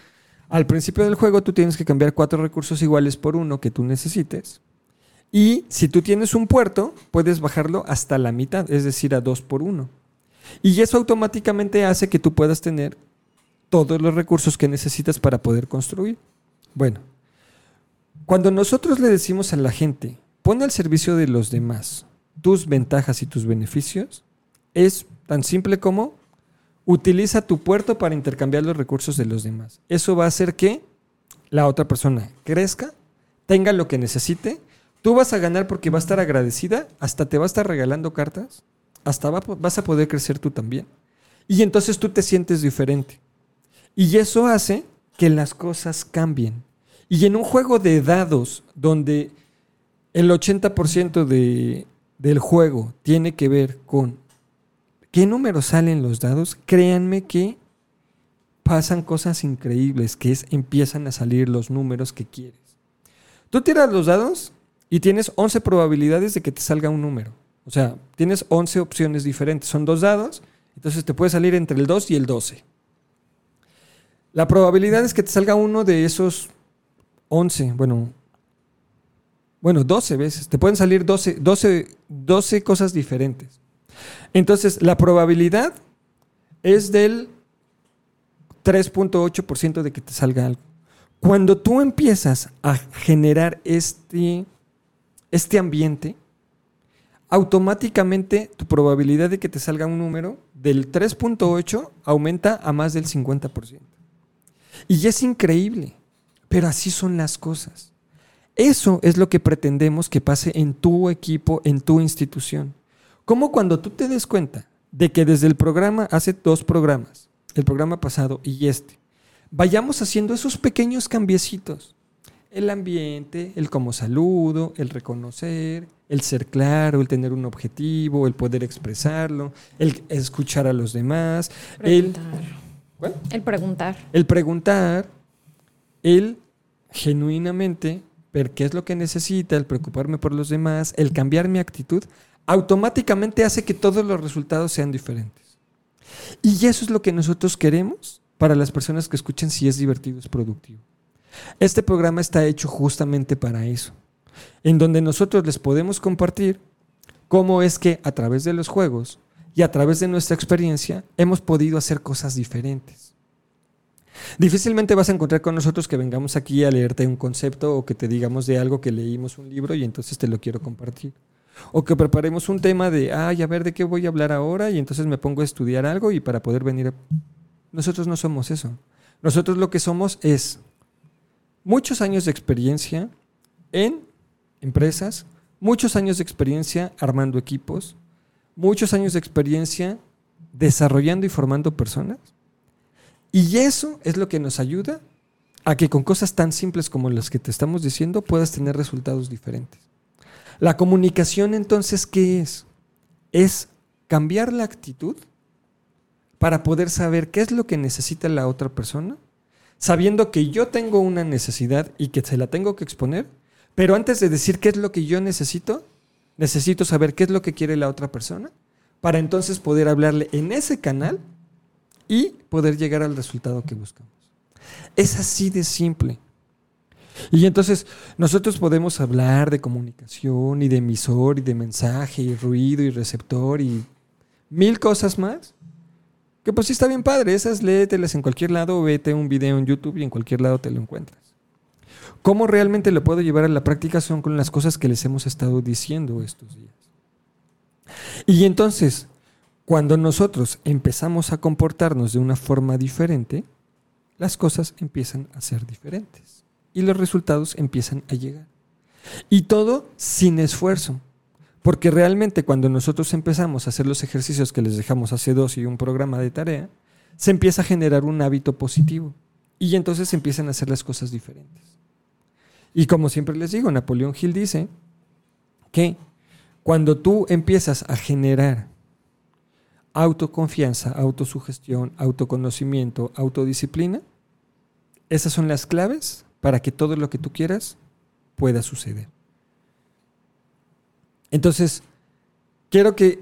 al principio del juego tú tienes que cambiar cuatro recursos iguales por uno que tú necesites y si tú tienes un puerto, puedes bajarlo hasta la mitad, es decir, a 2 por 1. Y eso automáticamente hace que tú puedas tener todos los recursos que necesitas para poder construir. Bueno, cuando nosotros le decimos a la gente, pone al servicio de los demás tus ventajas y tus beneficios, es tan simple como utiliza tu puerto para intercambiar los recursos de los demás. Eso va a hacer que la otra persona crezca, tenga lo que necesite Tú vas a ganar porque va a estar agradecida, hasta te va a estar regalando cartas, hasta vas a poder crecer tú también. Y entonces tú te sientes diferente. Y eso hace que las cosas cambien. Y en un juego de dados donde el 80% de, del juego tiene que ver con qué números salen los dados, créanme que pasan cosas increíbles, que es empiezan a salir los números que quieres. Tú tiras los dados y tienes 11 probabilidades de que te salga un número. O sea, tienes 11 opciones diferentes. Son dos dados, entonces te puede salir entre el 2 y el 12. La probabilidad es que te salga uno de esos 11, bueno, bueno, 12 veces. Te pueden salir 12, 12, 12 cosas diferentes. Entonces, la probabilidad es del 3.8% de que te salga algo. Cuando tú empiezas a generar este este ambiente, automáticamente tu probabilidad de que te salga un número del 3.8 aumenta a más del 50%. Y es increíble, pero así son las cosas. Eso es lo que pretendemos que pase en tu equipo, en tu institución. Como cuando tú te des cuenta de que desde el programa, hace dos programas, el programa pasado y este, vayamos haciendo esos pequeños cambiecitos el ambiente, el cómo saludo, el reconocer, el ser claro, el tener un objetivo, el poder expresarlo, el escuchar a los demás, el, el preguntar. El preguntar, el genuinamente ver qué es lo que necesita, el preocuparme por los demás, el cambiar mi actitud, automáticamente hace que todos los resultados sean diferentes. Y eso es lo que nosotros queremos para las personas que escuchen si es divertido, es productivo. Este programa está hecho justamente para eso, en donde nosotros les podemos compartir cómo es que a través de los juegos y a través de nuestra experiencia hemos podido hacer cosas diferentes. Difícilmente vas a encontrar con nosotros que vengamos aquí a leerte un concepto o que te digamos de algo que leímos un libro y entonces te lo quiero compartir. O que preparemos un tema de, ay, a ver de qué voy a hablar ahora y entonces me pongo a estudiar algo y para poder venir. Nosotros no somos eso. Nosotros lo que somos es muchos años de experiencia en empresas, muchos años de experiencia armando equipos, muchos años de experiencia desarrollando y formando personas. Y eso es lo que nos ayuda a que con cosas tan simples como las que te estamos diciendo puedas tener resultados diferentes. La comunicación entonces, ¿qué es? Es cambiar la actitud para poder saber qué es lo que necesita la otra persona, sabiendo que yo tengo una necesidad y que se la tengo que exponer, pero antes de decir qué es lo que yo necesito, necesito saber qué es lo que quiere la otra persona para entonces poder hablarle en ese canal y poder llegar al resultado que buscamos. Es así de simple. Y entonces nosotros podemos hablar de comunicación y de emisor y de mensaje y ruido y receptor y mil cosas más. Que pues sí está bien padre, esas léetelas en cualquier lado, vete un video en YouTube y en cualquier lado te lo encuentras. ¿Cómo realmente lo puedo llevar a la práctica? Son con las cosas que les hemos estado diciendo estos días. Y entonces, cuando nosotros empezamos a comportarnos de una forma diferente, las cosas empiezan a ser diferentes y los resultados empiezan a llegar. Y todo sin esfuerzo. Porque realmente cuando nosotros empezamos a hacer los ejercicios que les dejamos hace dos y un programa de tarea, se empieza a generar un hábito positivo. Y entonces empiezan a hacer las cosas diferentes. Y como siempre les digo, Napoleón Hill dice que cuando tú empiezas a generar autoconfianza, autosugestión, autoconocimiento, autodisciplina, esas son las claves para que todo lo que tú quieras pueda suceder. Entonces, quiero que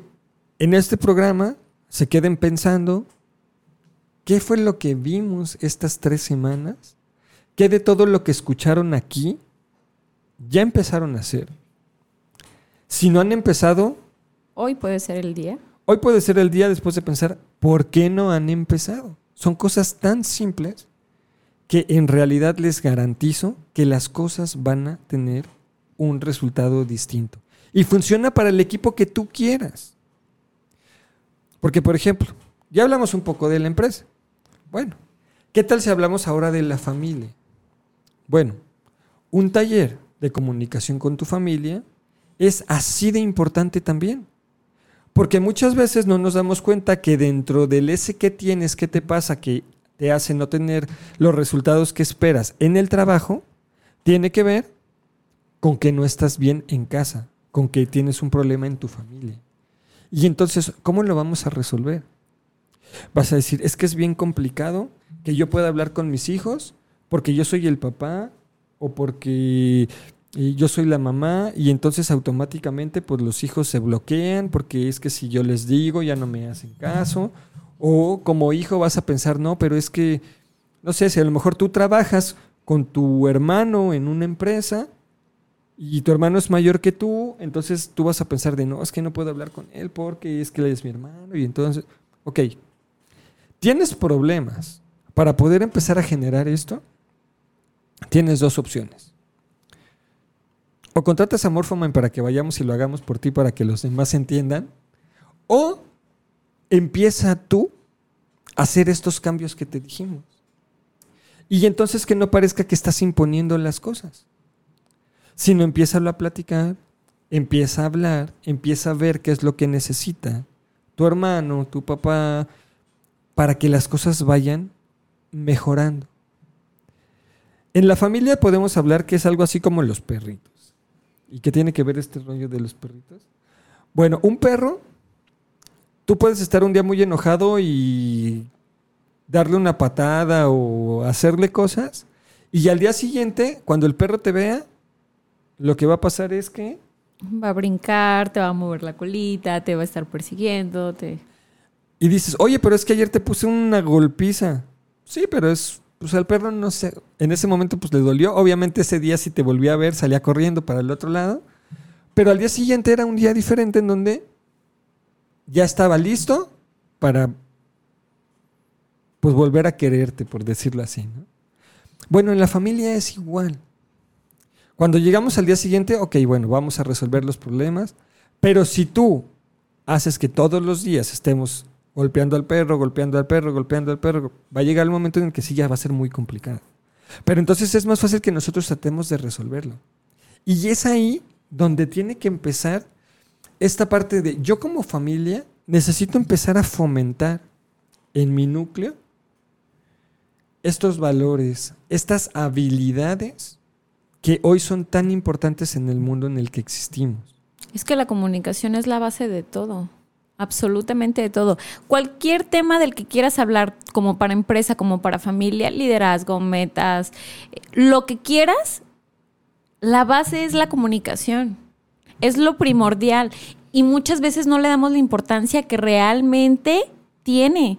en este programa se queden pensando qué fue lo que vimos estas tres semanas, qué de todo lo que escucharon aquí ya empezaron a hacer. Si no han empezado... Hoy puede ser el día. Hoy puede ser el día después de pensar, ¿por qué no han empezado? Son cosas tan simples que en realidad les garantizo que las cosas van a tener un resultado distinto. Y funciona para el equipo que tú quieras. Porque, por ejemplo, ya hablamos un poco de la empresa. Bueno, ¿qué tal si hablamos ahora de la familia? Bueno, un taller de comunicación con tu familia es así de importante también. Porque muchas veces no nos damos cuenta que dentro del ese que tienes, que te pasa, que te hace no tener los resultados que esperas en el trabajo, tiene que ver con que no estás bien en casa, con que tienes un problema en tu familia. Y entonces, ¿cómo lo vamos a resolver? Vas a decir, es que es bien complicado que yo pueda hablar con mis hijos porque yo soy el papá o porque yo soy la mamá y entonces automáticamente pues los hijos se bloquean porque es que si yo les digo ya no me hacen caso o como hijo vas a pensar, no, pero es que, no sé, si a lo mejor tú trabajas con tu hermano en una empresa y tu hermano es mayor que tú, entonces tú vas a pensar de, no, es que no puedo hablar con él porque es que él es mi hermano. Y entonces, ok, tienes problemas. Para poder empezar a generar esto, tienes dos opciones. O contratas a Morphoman para que vayamos y lo hagamos por ti para que los demás entiendan. O empieza tú a hacer estos cambios que te dijimos. Y entonces que no parezca que estás imponiendo las cosas, sino empieza a platicar, empieza a hablar, empieza a ver qué es lo que necesita tu hermano, tu papá, para que las cosas vayan mejorando. En la familia podemos hablar que es algo así como los perritos. ¿Y qué tiene que ver este rollo de los perritos? Bueno, un perro tú puedes estar un día muy enojado y darle una patada o hacerle cosas. Y al día siguiente, cuando el perro te vea, lo que va a pasar es que... Va a brincar, te va a mover la colita, te va a estar persiguiendo. Y dices, oye, pero es que ayer te puse una golpiza. Sí, pero es, pues al perro no sé, en ese momento pues le dolió. Obviamente ese día si te volvía a ver salía corriendo para el otro lado. Pero al día siguiente era un día diferente en donde ya estaba listo para pues volver a quererte, por decirlo así. ¿no? Bueno, en la familia es igual. Cuando llegamos al día siguiente, ok, bueno, vamos a resolver los problemas, pero si tú haces que todos los días estemos golpeando al perro, golpeando al perro, golpeando al perro, va a llegar el momento en el que sí ya va a ser muy complicado. Pero entonces es más fácil que nosotros tratemos de resolverlo. Y es ahí donde tiene que empezar esta parte de yo como familia necesito empezar a fomentar en mi núcleo estos valores, estas habilidades que hoy son tan importantes en el mundo en el que existimos. Es que la comunicación es la base de todo, absolutamente de todo. Cualquier tema del que quieras hablar, como para empresa, como para familia, liderazgo, metas, lo que quieras, la base es la comunicación. Es lo primordial. Y muchas veces no le damos la importancia que realmente tiene.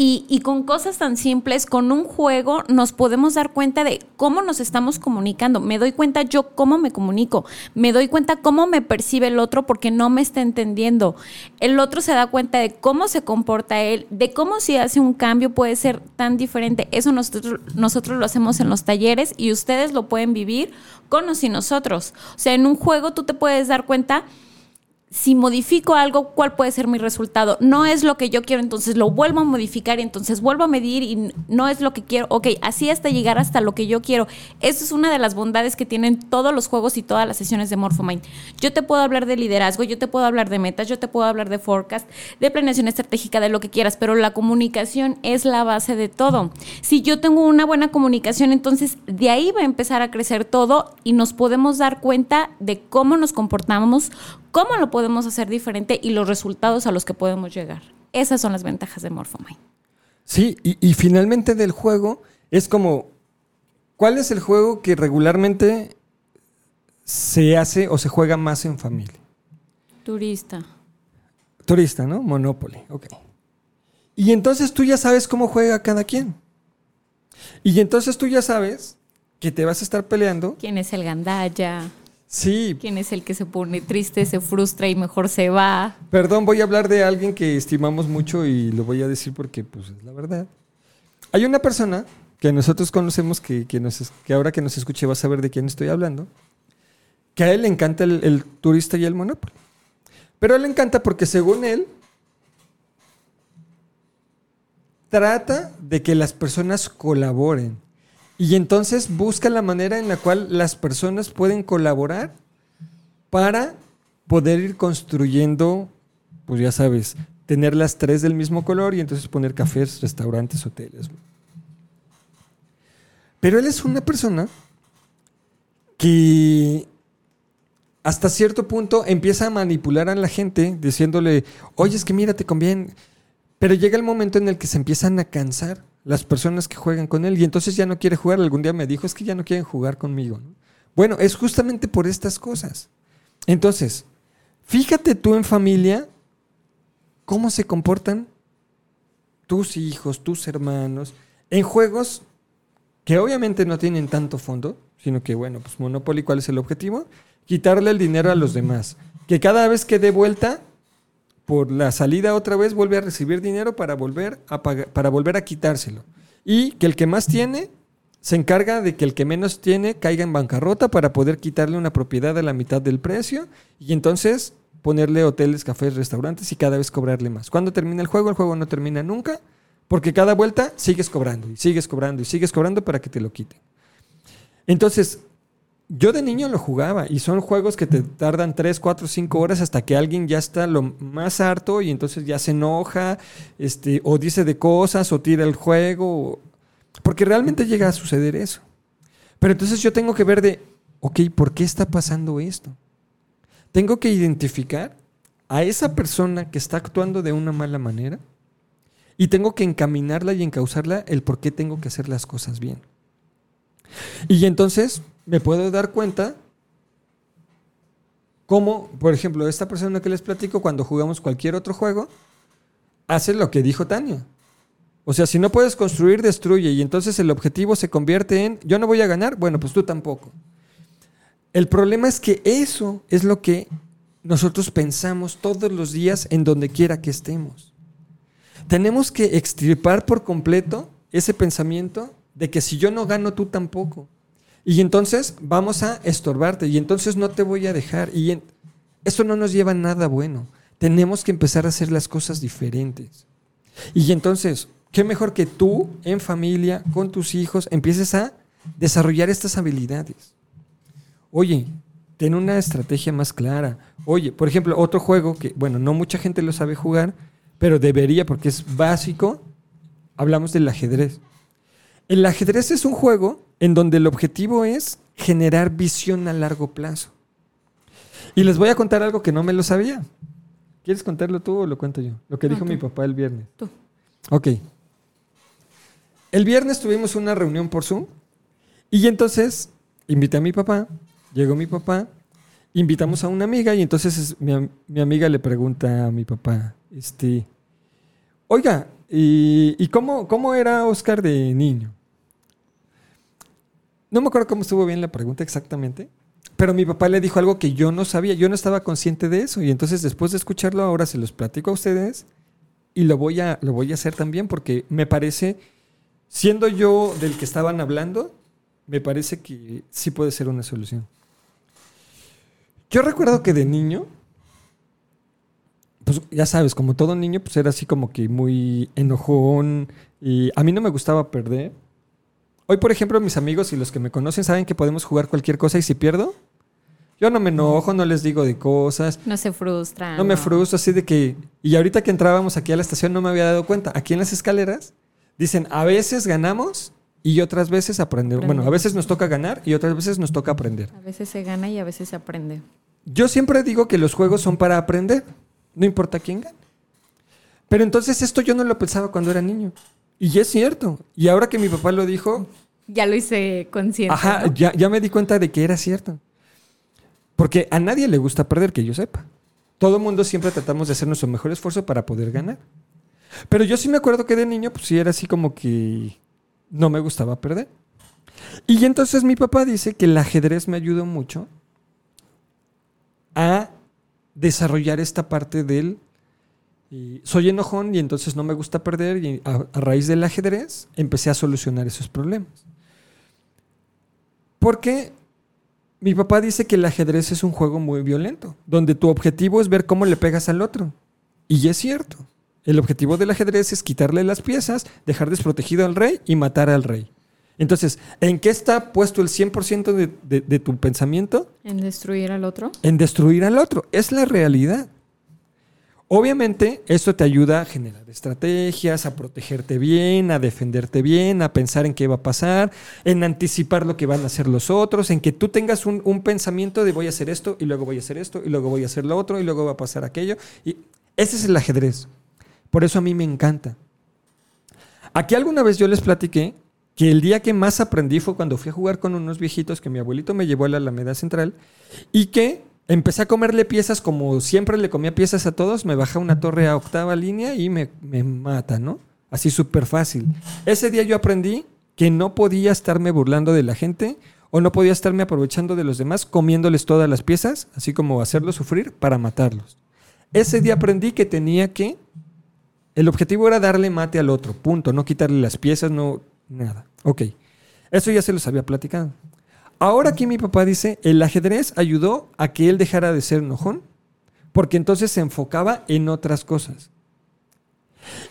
Y, con cosas tan simples, con un juego, nos podemos dar cuenta de cómo nos estamos comunicando. Me doy cuenta yo cómo me comunico. Me doy cuenta cómo me percibe el otro porque no me está entendiendo. El otro se da cuenta de cómo se comporta él, de cómo si hace un cambio puede ser tan diferente. Eso nosotros, nosotros lo hacemos en los talleres y ustedes lo pueden vivir con o sin nosotros. O sea, en un juego tú te puedes dar cuenta si modifico algo, ¿cuál puede ser mi resultado? No es lo que yo quiero, entonces lo vuelvo a modificar y entonces vuelvo a medir y no es lo que quiero. Ok, así hasta llegar hasta lo que yo quiero. Eso es una de las bondades que tienen todos los juegos y todas las sesiones de Morphomind. Yo te puedo hablar de liderazgo, yo te puedo hablar de metas, yo te puedo hablar de forecast, de planeación estratégica, de lo que quieras, pero la comunicación es la base de todo. Si yo tengo una buena comunicación, entonces de ahí va a empezar a crecer todo y nos podemos dar cuenta de cómo nos comportamos, cómo lo podemos hacer diferente y los resultados a los que podemos llegar. Esas son las ventajas de Morphomind. Sí, y, finalmente del juego es como, ¿cuál es el juego que regularmente se hace o se juega más en familia? Turista. Turista, ¿no? Monopoly, ok. Y entonces tú ya sabes cómo juega cada quien. Y entonces tú ya sabes que te vas a estar peleando. ¿Quién es el gandaya? Sí. ¿Quién es el que se pone triste, se frustra y mejor se va? Perdón, voy a hablar de alguien que estimamos mucho y lo voy a decir porque pues es la verdad. Hay una persona que nosotros conocemos que, que, ahora que nos escuche va a saber de quién estoy hablando, que a él le encanta el, el turista y el monopolio. Pero a él le encanta porque según él, trata de que las personas colaboren y entonces busca la manera en la cual las personas pueden colaborar para poder ir construyendo, pues ya sabes, tener las tres del mismo color y entonces poner cafés, restaurantes, hoteles. Pero él es una persona que hasta cierto punto empieza a manipular a la gente diciéndole, oye, es que mira, te conviene. Pero llega el momento en el que se empiezan a cansar las personas que juegan con él y entonces ya no quiere jugar. Algún día me dijo, es que ya no quieren jugar conmigo. Bueno, es justamente por estas cosas. Entonces, fíjate tú en familia cómo se comportan tus hijos, tus hermanos, en juegos que obviamente no tienen tanto fondo, sino que, bueno, pues Monopoly, ¿cuál es el objetivo? Quitarle el dinero a los demás. Que cada vez que dé vuelta, por la salida otra vez vuelve a recibir dinero para volver a, para volver a quitárselo. Y que el que más tiene se encarga de que el que menos tiene caiga en bancarrota para poder quitarle una propiedad a la mitad del precio y entonces ponerle hoteles, cafés, restaurantes y cada vez cobrarle más. Cuando termina el juego? El juego no termina nunca porque cada vuelta sigues cobrando y sigues cobrando y sigues cobrando para que te lo quiten. Entonces, yo de niño lo jugaba y son juegos que te tardan 3, 4, 5 horas hasta que alguien ya está lo más harto y entonces ya se enoja, este, o dice de cosas, o tira el juego, porque realmente llega a suceder eso. Pero entonces yo tengo que ver de, ok, ¿por qué está pasando esto? Tengo que identificar a esa persona que está actuando de una mala manera y tengo que encaminarla y encauzarla el por qué tengo que hacer las cosas bien. Y entonces me puedo dar cuenta cómo, por ejemplo, esta persona que les platico, cuando jugamos cualquier otro juego, hace lo que dijo Tania. O sea, si no puedes construir, destruye. Y entonces el objetivo se convierte en, yo no voy a ganar, bueno, pues tú tampoco. El problema es que eso es lo que nosotros pensamos todos los días en donde quiera que estemos. Tenemos que extirpar por completo ese pensamiento de que si yo no gano, tú tampoco. Y entonces vamos a estorbarte y entonces no te voy a dejar. Y en... esto no nos lleva a nada bueno. Tenemos que empezar a hacer las cosas diferentes. Y entonces, ¿qué mejor que tú en familia, con tus hijos, empieces a desarrollar estas habilidades? Oye, ten una estrategia más clara. Oye, por ejemplo, otro juego que, bueno, no mucha gente lo sabe jugar, pero debería porque es básico. Hablamos del ajedrez. El ajedrez es un juego en donde el objetivo es generar visión a largo plazo. Y les voy a contar algo que no me lo sabía. ¿Quieres contarlo tú o lo cuento yo? Lo que dijo mi papá el viernes. Tú. Ok. El viernes tuvimos una reunión por Zoom y entonces invité a mi papá, llegó mi papá, invitamos a una amiga y entonces es- mi, am- mi amiga le pregunta a mi papá, este, oiga, ¿y, y cómo, cómo era Oscar de niño? No me acuerdo cómo estuvo bien la pregunta exactamente, pero mi papá le dijo algo que yo no sabía, yo no estaba consciente de eso y entonces después de escucharlo ahora se los platico a ustedes y lo voy a, lo voy a hacer también porque me parece, siendo yo del que estaban hablando, me parece que sí puede ser una solución. Yo recuerdo que de niño, pues ya sabes, como todo niño, pues era así como que muy enojón y a mí no me gustaba perder. Hoy, por ejemplo, mis amigos y los que me conocen saben que podemos jugar cualquier cosa y si pierdo, yo no me enojo, no les digo de cosas, No se frustran. no me frustro así de que... Y ahorita que entrábamos aquí a la estación no me había dado cuenta. Aquí en las escaleras dicen, a veces ganamos y otras veces aprendemos. Bueno, a veces nos toca ganar y otras veces nos toca aprender. A veces se gana y a veces se aprende. Yo siempre digo que los juegos son para aprender, no importa quién gane. Pero entonces esto yo no lo pensaba cuando era niño. Y es cierto. Y ahora que mi papá lo dijo, Ya lo hice consciente. ajá, ¿no? ya, ya me di cuenta de que era cierto. Porque a nadie le gusta perder, que yo sepa. Todo el mundo siempre tratamos de hacer nuestro mejor esfuerzo para poder ganar. Pero yo sí me acuerdo que de niño, pues sí era así como que no me gustaba perder. Y entonces mi papá dice que el ajedrez me ayudó mucho a desarrollar esta parte del y soy enojón y entonces no me gusta perder y a, a raíz del ajedrez empecé a solucionar esos problemas. Porque mi papá dice que el ajedrez es un juego muy violento, donde tu objetivo es ver cómo le pegas al otro. Y es cierto. El objetivo del ajedrez es quitarle las piezas, dejar desprotegido al rey y matar al rey. Entonces, ¿en qué está puesto el 100% de, de- de tu pensamiento? En destruir al otro. En destruir al otro. Es la realidad. Obviamente, esto te ayuda a generar estrategias, a protegerte bien, a defenderte bien, a pensar en qué va a pasar, en anticipar lo que van a hacer los otros, en que tú tengas un, pensamiento de voy a hacer esto y luego voy a hacer esto y luego voy a hacer lo otro y luego va a pasar aquello. Y ese es el ajedrez. Por eso a mí me encanta. Aquí alguna vez yo les platiqué que el día que más aprendí fue cuando fui a jugar con unos viejitos que mi abuelito me llevó a la Alameda Central y que empecé a comerle piezas como siempre le comía piezas a todos, me baja una torre a octava línea y me, me mata, ¿no? Así súper fácil. Ese día yo aprendí que no podía estarme burlando de la gente o no podía estarme aprovechando de los demás comiéndoles todas las piezas, así como hacerlos sufrir para matarlos. Ese día aprendí que tenía que el objetivo era darle mate al otro, punto, no quitarle las piezas, no nada. Ok, eso ya se los había platicado. Ahora aquí mi papá dice, el ajedrez ayudó a que él dejara de ser enojón, porque entonces se enfocaba en otras cosas.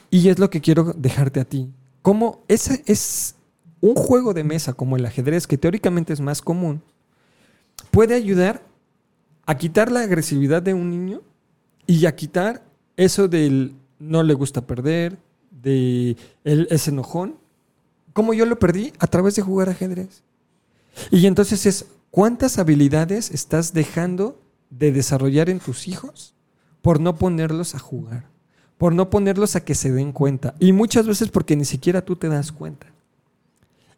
Y es lo que quiero dejarte a ti. Como ese es un juego de mesa como el ajedrez, que teóricamente es más común, puede ayudar a quitar la agresividad de un niño y a quitar eso del no le gusta perder, de él es enojón, como yo lo perdí a través de jugar ajedrez. Y entonces es, ¿cuántas habilidades estás dejando de desarrollar en tus hijos por no ponerlos a jugar? Por no ponerlos a que se den cuenta. Y muchas veces porque ni siquiera tú te das cuenta.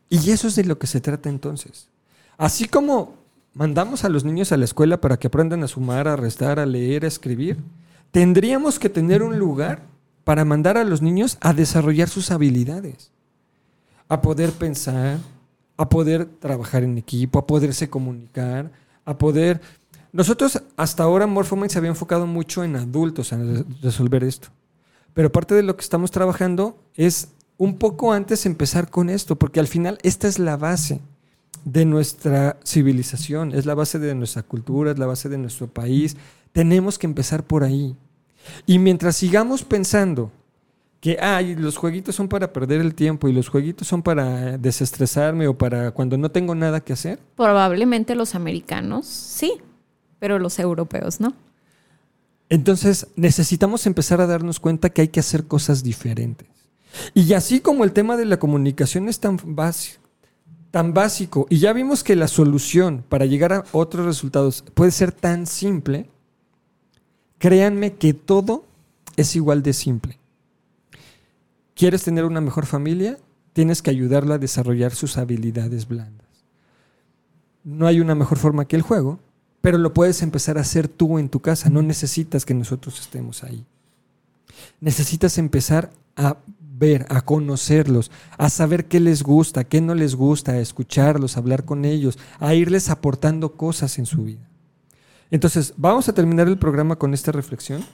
Y eso es de lo que se trata entonces. Así como mandamos a los niños a la escuela para que aprendan a sumar, a restar, a leer, a escribir, tendríamos que tener un lugar para mandar a los niños a desarrollar sus habilidades, a poder pensar, a poder trabajar en equipo, a poderse comunicar, a poder... Nosotros hasta ahora Morphomind se había enfocado mucho en adultos, en resolver esto. Pero parte de lo que estamos trabajando es un poco antes empezar con esto, porque al final esta es la base de nuestra civilización, es la base de nuestra cultura, es la base de nuestro país. Tenemos que empezar por ahí. Y mientras sigamos pensando que ay, los jueguitos son para perder el tiempo y los jueguitos son para desestresarme o para cuando no tengo nada que hacer. Probablemente los americanos sí, pero los europeos no. Entonces necesitamos empezar a darnos cuenta que hay que hacer cosas diferentes. Y así como el tema de la comunicación es tan básico, tan básico y ya vimos que la solución para llegar a otros resultados puede ser tan simple, créanme que todo es igual de simple. ¿Quieres tener una mejor familia? Tienes que ayudarla a desarrollar sus habilidades blandas. No hay una mejor forma que el juego, pero lo puedes empezar a hacer tú en tu casa. No necesitas que nosotros estemos ahí. Necesitas empezar a ver, a conocerlos, a saber qué les gusta, qué no les gusta, a escucharlos, a hablar con ellos, a irles aportando cosas en su vida. Entonces, vamos a terminar el programa con esta reflexión.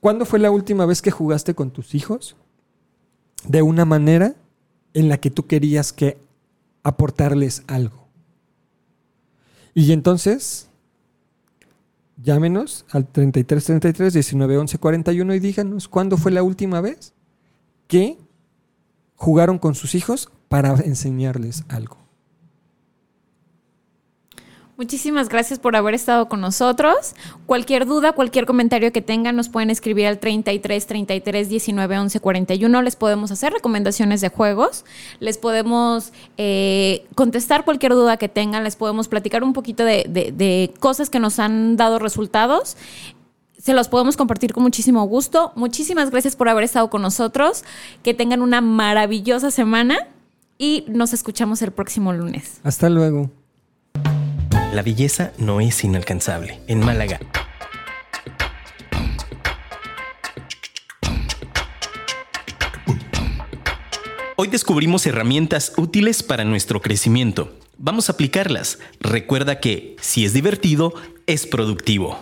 ¿Cuándo fue la última vez que jugaste con tus hijos? De una manera en la que tú querías que aportarles algo. Y entonces, llámenos al 3333 1911 41 y díganos cuándo fue la última vez que jugaron con sus hijos para enseñarles algo. Muchísimas gracias por haber estado con nosotros. Cualquier duda, cualquier comentario que tengan, nos pueden escribir al 33 33 19 11 41. Les podemos hacer recomendaciones de juegos, les podemos eh, contestar cualquier duda que tengan, les podemos platicar un poquito de, de cosas que nos han dado resultados. Se los podemos compartir con muchísimo gusto. Muchísimas gracias por haber estado con nosotros. Que tengan una maravillosa semana y nos escuchamos el próximo lunes. Hasta luego la belleza no es inalcanzable. En Málaga. Hoy descubrimos herramientas útiles para nuestro crecimiento. Vamos a aplicarlas. Recuerda que si es divertido, es productivo.